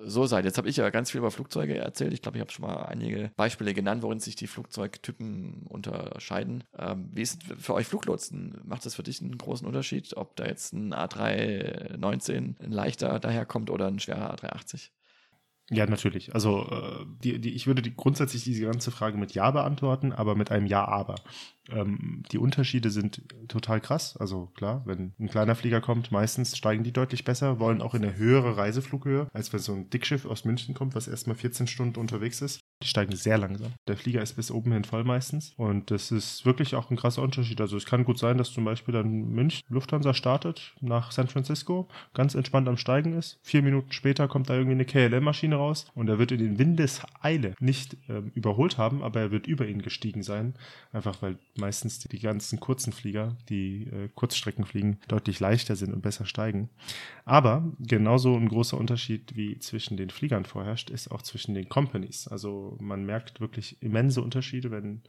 so seid. Jetzt habe ich ja ganz viel über Flugzeuge erzählt. Ich glaube, ich habe schon mal einige Beispiele genannt, worin sich die Flugzeugtypen unterscheiden. Ähm, wie ist für euch Fluglotsen? Macht das für dich einen großen Unterschied, ob da jetzt ein A319 ein leichter daherkommt oder ein schwerer A380? Ja, natürlich. Also äh, die, die, ich würde die, grundsätzlich diese ganze Frage mit Ja beantworten, aber mit einem Ja, aber. Ähm, die Unterschiede sind total krass. Also klar, wenn ein kleiner Flieger kommt, meistens steigen die deutlich besser, wollen auch in eine höhere Reiseflughöhe, als wenn so ein Dickschiff aus München kommt, was erstmal 14 Stunden unterwegs ist. Die steigen sehr langsam. Der Flieger ist bis oben hin voll meistens. Und das ist wirklich auch ein krasser Unterschied. Also es kann gut sein, dass zum Beispiel dann München Lufthansa startet nach San Francisco, ganz entspannt am Steigen ist. Vier Minuten später kommt da irgendwie eine KLM-Maschine raus und er wird in den Windeseile nicht ähm, überholt haben, aber er wird über ihn gestiegen sein. Einfach weil meistens die ganzen kurzen Flieger, die äh, Kurzstrecken fliegen, deutlich leichter sind und besser steigen. Aber genauso ein großer Unterschied wie zwischen den Fliegern vorherrscht, ist auch zwischen den Companies. Also man merkt wirklich immense Unterschiede, wenn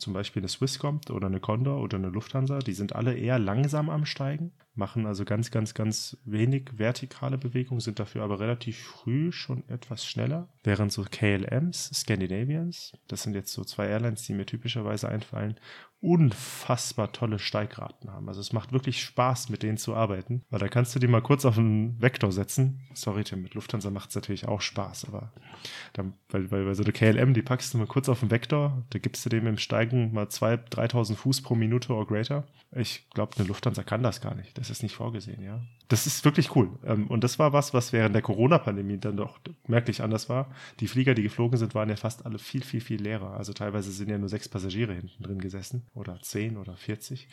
zum Beispiel eine Swisscom oder eine Condor oder eine Lufthansa, die sind alle eher langsam am Steigen, machen also ganz, ganz, ganz wenig vertikale Bewegungen, sind dafür aber relativ früh schon etwas schneller. Während so KLMs, Scandinavians, das sind jetzt so zwei Airlines, die mir typischerweise einfallen, unfassbar tolle Steigraten haben. Also es macht wirklich Spaß, mit denen zu arbeiten, weil da kannst du die mal kurz auf einen Vektor setzen. Sorry, Tim, mit Lufthansa macht es natürlich auch Spaß, aber dann, weil, weil, weil so eine KLM, die packst du mal kurz auf den Vektor, da gibst du dem im Steigen mal 2.000, 3.000 Fuß pro Minute oder greater. Ich glaube, eine Lufthansa kann das gar nicht. Das ist nicht vorgesehen, ja. Das ist wirklich cool. Ähm, und das war was, was während der Corona-Pandemie dann doch merklich anders war. Die Flieger, die geflogen sind, waren ja fast alle viel, viel, viel leerer. Also teilweise sind ja nur sechs Passagiere hinten drin gesessen oder zehn oder 40.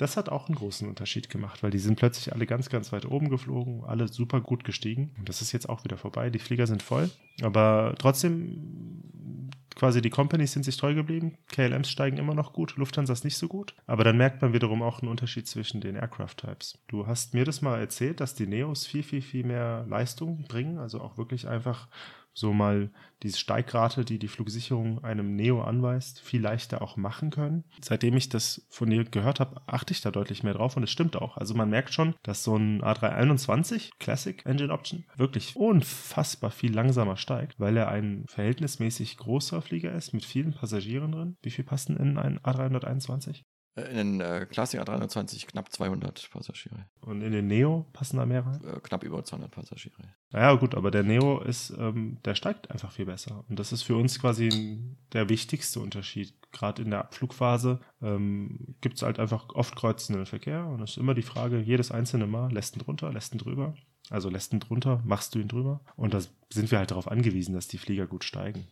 Das hat auch einen großen Unterschied gemacht, weil die sind plötzlich alle ganz, ganz weit oben geflogen, alle super gut gestiegen. Und das ist jetzt auch wieder vorbei. Die Flieger sind voll. Aber trotzdem, quasi die Companies sind sich treu geblieben. KLMs steigen immer noch gut, Lufthansa ist nicht so gut. Aber dann merkt man wiederum auch einen Unterschied zwischen den Aircraft-Types. Du hast mir das mal erzählt, dass die Neos viel, viel, viel mehr Leistung bringen. Also auch wirklich einfach so mal diese Steigrate, die die Flugsicherung einem Neo anweist, viel leichter auch machen können. Seitdem ich das von dir gehört habe, achte ich da deutlich mehr drauf und es stimmt auch. Also man merkt schon, dass so ein A321 Classic Engine Option wirklich unfassbar viel langsamer steigt, weil er ein verhältnismäßig großer Flieger ist mit vielen Passagieren drin. Wie viel passen in einen A321? Äh, in den äh, Classic A320 knapp 200 Passagiere. Und in den Neo passen da mehr rein? Äh, knapp über 200 Passagiere. Naja, gut, aber der Neo ist, ähm, der steigt einfach viel besser. Und das ist für uns quasi der wichtigste Unterschied. Gerade in der Abflugphase ähm, gibt es halt einfach oft kreuzenden Verkehr und es ist immer die Frage, jedes einzelne Mal, lässt ihn drunter, lässt ihn drüber. Also lässt ihn drunter, machst du ihn drüber. Und da sind wir halt darauf angewiesen, dass die Flieger gut steigen.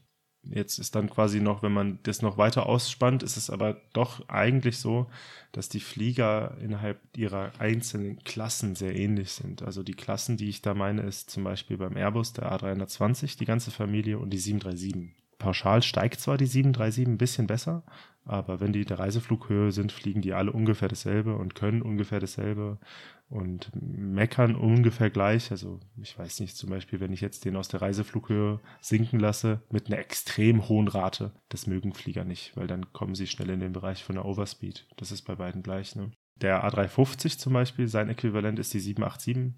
Jetzt ist dann quasi noch, wenn man das noch weiter ausspannt, ist es aber doch eigentlich so, dass die Flieger innerhalb ihrer einzelnen Klassen sehr ähnlich sind. Also die Klassen, die ich da meine, ist zum Beispiel beim Airbus der A320, die ganze Familie und die 737. Pauschal steigt zwar die 737 ein bisschen besser, aber wenn die der Reiseflughöhe sind, fliegen die alle ungefähr dasselbe und können ungefähr dasselbe und meckern ungefähr gleich. Also ich weiß nicht, zum Beispiel, wenn ich jetzt den aus der Reiseflughöhe sinken lasse mit einer extrem hohen Rate, das mögen Flieger nicht, weil dann kommen sie schnell in den Bereich von der Overspeed. Das ist bei beiden gleich. Ne? Der A350 zum Beispiel, sein Äquivalent ist die 787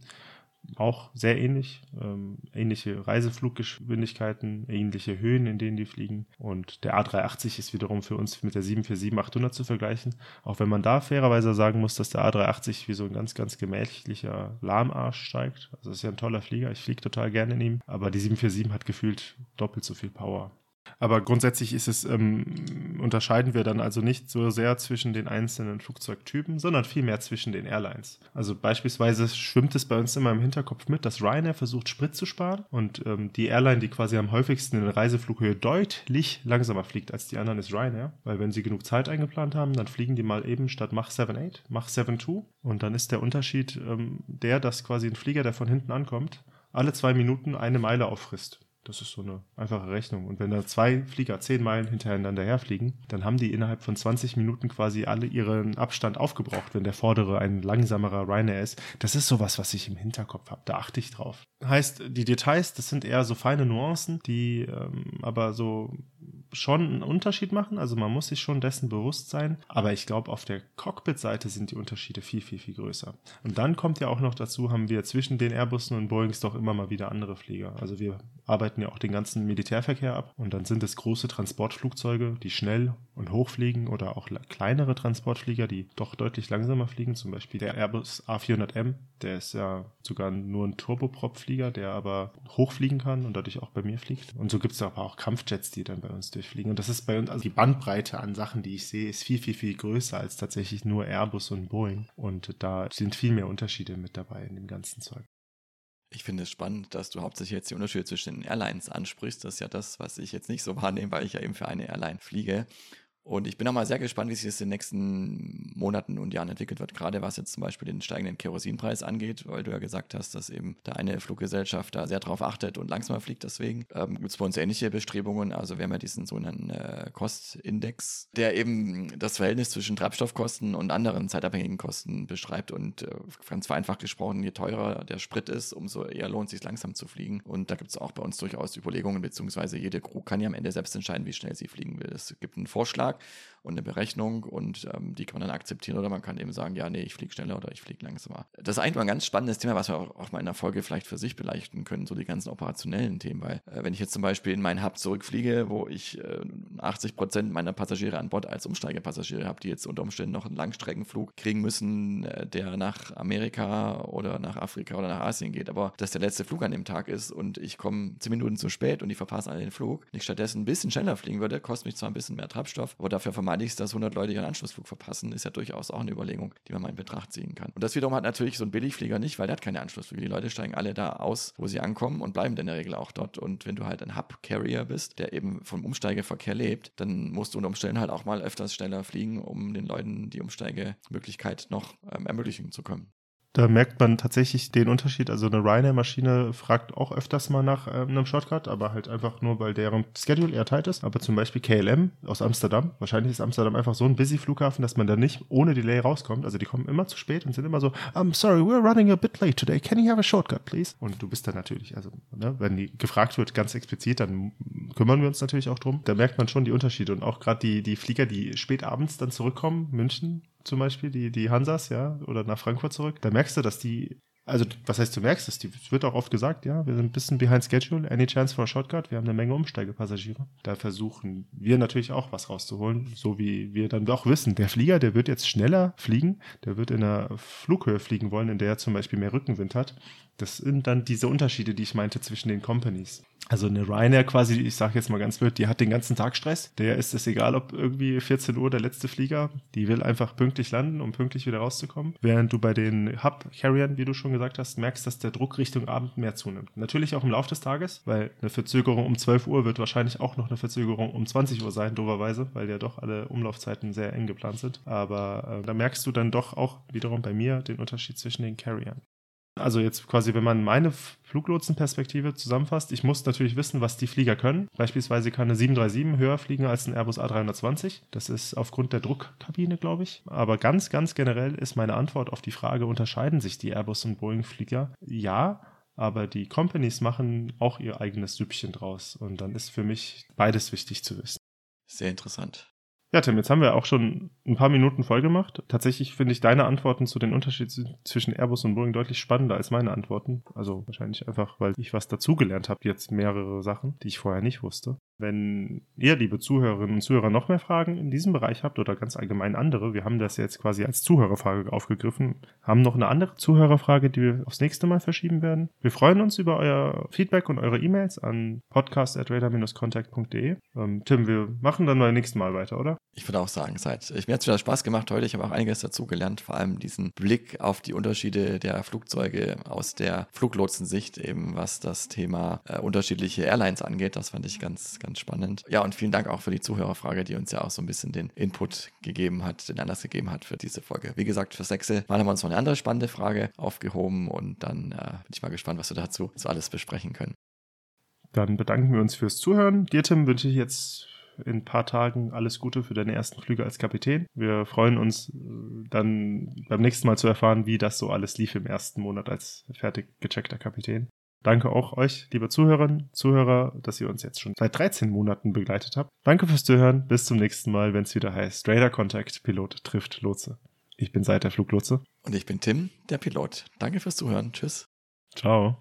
auch sehr ähnlich. Ähm, ähnliche Reisefluggeschwindigkeiten, ähnliche Höhen, in denen die fliegen. Und der A380 ist wiederum für uns mit der 747-800 zu vergleichen. Auch wenn man da fairerweise sagen muss, dass der A380 wie so ein ganz, ganz gemächlicher Lahmarsch steigt. Also ist ja ein toller Flieger. Ich fliege total gerne in ihm. Aber die 747 hat gefühlt doppelt so viel Power. Aber grundsätzlich ist es, ähm, unterscheiden wir dann also nicht so sehr zwischen den einzelnen Flugzeugtypen, sondern vielmehr zwischen den Airlines. Also beispielsweise schwimmt es bei uns immer im Hinterkopf mit, dass Ryanair versucht, Sprit zu sparen und ähm, die Airline, die quasi am häufigsten in Reiseflughöhe deutlich langsamer fliegt als die anderen, ist Ryanair. Weil wenn sie genug Zeit eingeplant haben, dann fliegen die mal eben statt Mach 7.8, Mach 7.2 und dann ist der Unterschied ähm, der, dass quasi ein Flieger, der von hinten ankommt, alle zwei Minuten eine Meile auffrisst. Das ist so eine einfache Rechnung. Und wenn da zwei Flieger zehn Meilen hintereinander herfliegen, dann haben die innerhalb von 20 Minuten quasi alle ihren Abstand aufgebraucht, wenn der vordere ein langsamerer Ryanair ist. Das ist sowas, was ich im Hinterkopf habe. Da achte ich drauf. Heißt, die Details, das sind eher so feine Nuancen, die ähm, aber so schon einen Unterschied machen. Also man muss sich schon dessen bewusst sein. Aber ich glaube, auf der Cockpit-Seite sind die Unterschiede viel, viel, viel größer. Und dann kommt ja auch noch dazu, haben wir zwischen den Airbussen und Boeings doch immer mal wieder andere Flieger. Also wir arbeiten ja auch den ganzen Militärverkehr ab. Und dann sind es große Transportflugzeuge, die schnell und hoch fliegen oder auch kleinere Transportflieger, die doch deutlich langsamer fliegen. Zum Beispiel der Airbus A400M, der ist ja sogar nur ein Turboprop-Flieger, der aber hochfliegen kann und dadurch auch bei mir fliegt. Und so gibt es aber auch Kampfjets, die dann bei uns durchfliegen. Und das ist bei uns, also die Bandbreite an Sachen, die ich sehe, ist viel, viel, viel größer als tatsächlich nur Airbus und Boeing. Und da sind viel mehr Unterschiede mit dabei in dem ganzen Zeug. Ich finde es spannend, dass du hauptsächlich jetzt die Unterschiede zwischen den Airlines ansprichst. Das ist ja das, was ich jetzt nicht so wahrnehme, weil ich ja eben für eine Airline fliege. Und ich bin auch mal sehr gespannt, wie sich das in den nächsten Monaten und Jahren entwickelt wird, gerade was jetzt zum Beispiel den steigenden Kerosinpreis angeht, weil du ja gesagt hast, dass eben da eine Fluggesellschaft da sehr drauf achtet und langsamer fliegt deswegen. Ähm, Gibt es bei uns ähnliche Bestrebungen, also wir haben ja diesen sogenannten äh, Kostindex, der eben das Verhältnis zwischen Treibstoffkosten und anderen zeitabhängigen Kosten beschreibt und äh, ganz vereinfacht gesprochen, je teurer der Sprit ist, umso eher lohnt es sich langsam zu fliegen. Und da gibt es auch bei uns durchaus Überlegungen, beziehungsweise jede Crew kann ja am Ende selbst entscheiden, wie schnell sie fliegen will. Es gibt einen Vorschlag, Tag und eine Berechnung und ähm, die kann man dann akzeptieren oder man kann eben sagen, ja, nee, ich fliege schneller oder ich fliege langsamer. Das ist eigentlich mal ein ganz spannendes Thema, was wir auch, auch mal in der Folge vielleicht für sich beleuchten können, so die ganzen operationellen Themen, weil äh, wenn ich jetzt zum Beispiel in meinen Hub zurückfliege, wo ich äh, 80 Prozent meiner Passagiere an Bord als Umsteigepassagiere habe, die jetzt unter Umständen noch einen Langstreckenflug kriegen müssen, äh, der nach Amerika oder nach Afrika oder nach Asien geht, aber dass der letzte Flug an dem Tag ist und ich komme 10 Minuten zu spät und ich verpasse alle den Flug, und ich stattdessen ein bisschen schneller fliegen würde, kostet mich zwar ein bisschen mehr Treibstoff, aber dafür vermeide ich es, dass 100 Leute ihren Anschlussflug verpassen, ist ja durchaus auch eine Überlegung, die man mal in Betracht ziehen kann. Und das wiederum hat natürlich so ein Billigflieger nicht, weil der hat keine Anschlussflüge. Die Leute steigen alle da aus, wo sie ankommen und bleiben in der Regel auch dort. Und wenn du halt ein Hub-Carrier bist, der eben vom Umsteigeverkehr lebt, dann musst du unter Umständen halt auch mal öfters schneller fliegen, um den Leuten die Umsteigemöglichkeit noch ähm, ermöglichen zu können. Da merkt man tatsächlich den Unterschied. Also eine Ryanair-Maschine fragt auch öfters mal nach äh, einem Shortcut, aber halt einfach nur, weil deren Schedule eher tight ist. Aber zum Beispiel KLM aus Amsterdam. Wahrscheinlich ist Amsterdam einfach so ein busy Flughafen, dass man da nicht ohne Delay rauskommt. Also die kommen immer zu spät und sind immer so, I'm sorry, we're running a bit late today. Can you have a shortcut, please? Und du bist dann natürlich, also ne, wenn die gefragt wird, ganz explizit, dann kümmern wir uns natürlich auch drum. Da merkt man schon die Unterschiede. Und auch gerade die, die Flieger, die spät abends dann zurückkommen, München, zum Beispiel, die, die Hansas, ja, oder nach Frankfurt zurück, da merkst du, dass die, also was heißt du merkst es, die wird auch oft gesagt, ja, wir sind ein bisschen behind schedule, any chance for a shortcut, wir haben eine Menge Umsteigepassagiere. Da versuchen wir natürlich auch was rauszuholen, so wie wir dann auch wissen, der Flieger, der wird jetzt schneller fliegen, der wird in einer Flughöhe fliegen wollen, in der er zum Beispiel mehr Rückenwind hat. Das sind dann diese Unterschiede, die ich meinte zwischen den Companies. Also eine Ryanair quasi, ich sage jetzt mal ganz blöd, die hat den ganzen Tag Stress. Der ist es egal, ob irgendwie 14 Uhr der letzte Flieger, die will einfach pünktlich landen, um pünktlich wieder rauszukommen. Während du bei den Hub-Carriern, wie du schon gesagt hast, merkst, dass der Druck Richtung Abend mehr zunimmt. Natürlich auch im Laufe des Tages, weil eine Verzögerung um 12 Uhr wird wahrscheinlich auch noch eine Verzögerung um 20 Uhr sein, doverweise, weil ja doch alle Umlaufzeiten sehr eng geplant sind. Aber äh, da merkst du dann doch auch wiederum bei mir den Unterschied zwischen den Carriern. Also jetzt quasi, wenn man meine Fluglotsenperspektive zusammenfasst, ich muss natürlich wissen, was die Flieger können. Beispielsweise kann eine 737 höher fliegen als ein Airbus A320. Das ist aufgrund der Druckkabine, glaube ich. Aber ganz, ganz generell ist meine Antwort auf die Frage, unterscheiden sich die Airbus und Boeing-Flieger? Ja, aber die Companies machen auch ihr eigenes Süppchen draus. Und dann ist für mich beides wichtig zu wissen. Sehr interessant. Ja, Tim, jetzt haben wir auch schon ein paar Minuten voll gemacht. Tatsächlich finde ich deine Antworten zu den Unterschieden zwischen Airbus und Boeing deutlich spannender als meine Antworten. Also wahrscheinlich einfach, weil ich was dazugelernt habe, jetzt mehrere Sachen, die ich vorher nicht wusste. Wenn ihr, liebe Zuhörerinnen und Zuhörer, noch mehr Fragen in diesem Bereich habt oder ganz allgemein andere, wir haben das jetzt quasi als Zuhörerfrage aufgegriffen, haben noch eine andere Zuhörerfrage, die wir aufs nächste Mal verschieben werden. Wir freuen uns über euer Feedback und eure E-Mails an podcast.radar-contact.de. Ähm, Tim, wir machen dann beim nächsten Mal weiter, oder? Ich würde auch sagen, seit mir hat es wieder Spaß gemacht heute. Ich habe auch einiges dazu gelernt, vor allem diesen Blick auf die Unterschiede der Flugzeuge aus der Fluglotsensicht, eben was das Thema äh, unterschiedliche Airlines angeht. Das fand ich ganz, ganz spannend. Ja, und vielen Dank auch für die Zuhörerfrage, die uns ja auch so ein bisschen den Input gegeben hat, den Anlass gegeben hat für diese Folge. Wie gesagt, für Sechse haben wir uns noch eine andere spannende Frage aufgehoben und dann äh, bin ich mal gespannt, was wir dazu so alles besprechen können. Dann bedanken wir uns fürs Zuhören. Dir, Tim, wünsche ich jetzt in ein paar Tagen alles Gute für deine ersten Flüge als Kapitän. Wir freuen uns äh, dann beim nächsten Mal zu erfahren, wie das so alles lief im ersten Monat als fertig gecheckter Kapitän. Danke auch euch, liebe Zuhörerinnen, Zuhörer, dass ihr uns jetzt schon seit 13 Monaten begleitet habt. Danke fürs Zuhören. Bis zum nächsten Mal, wenn es wieder heißt Radar Contact Pilot trifft Lotse. Ich bin Seid der Fluglotse. Und ich bin Tim, der Pilot. Danke fürs Zuhören. Tschüss. Ciao.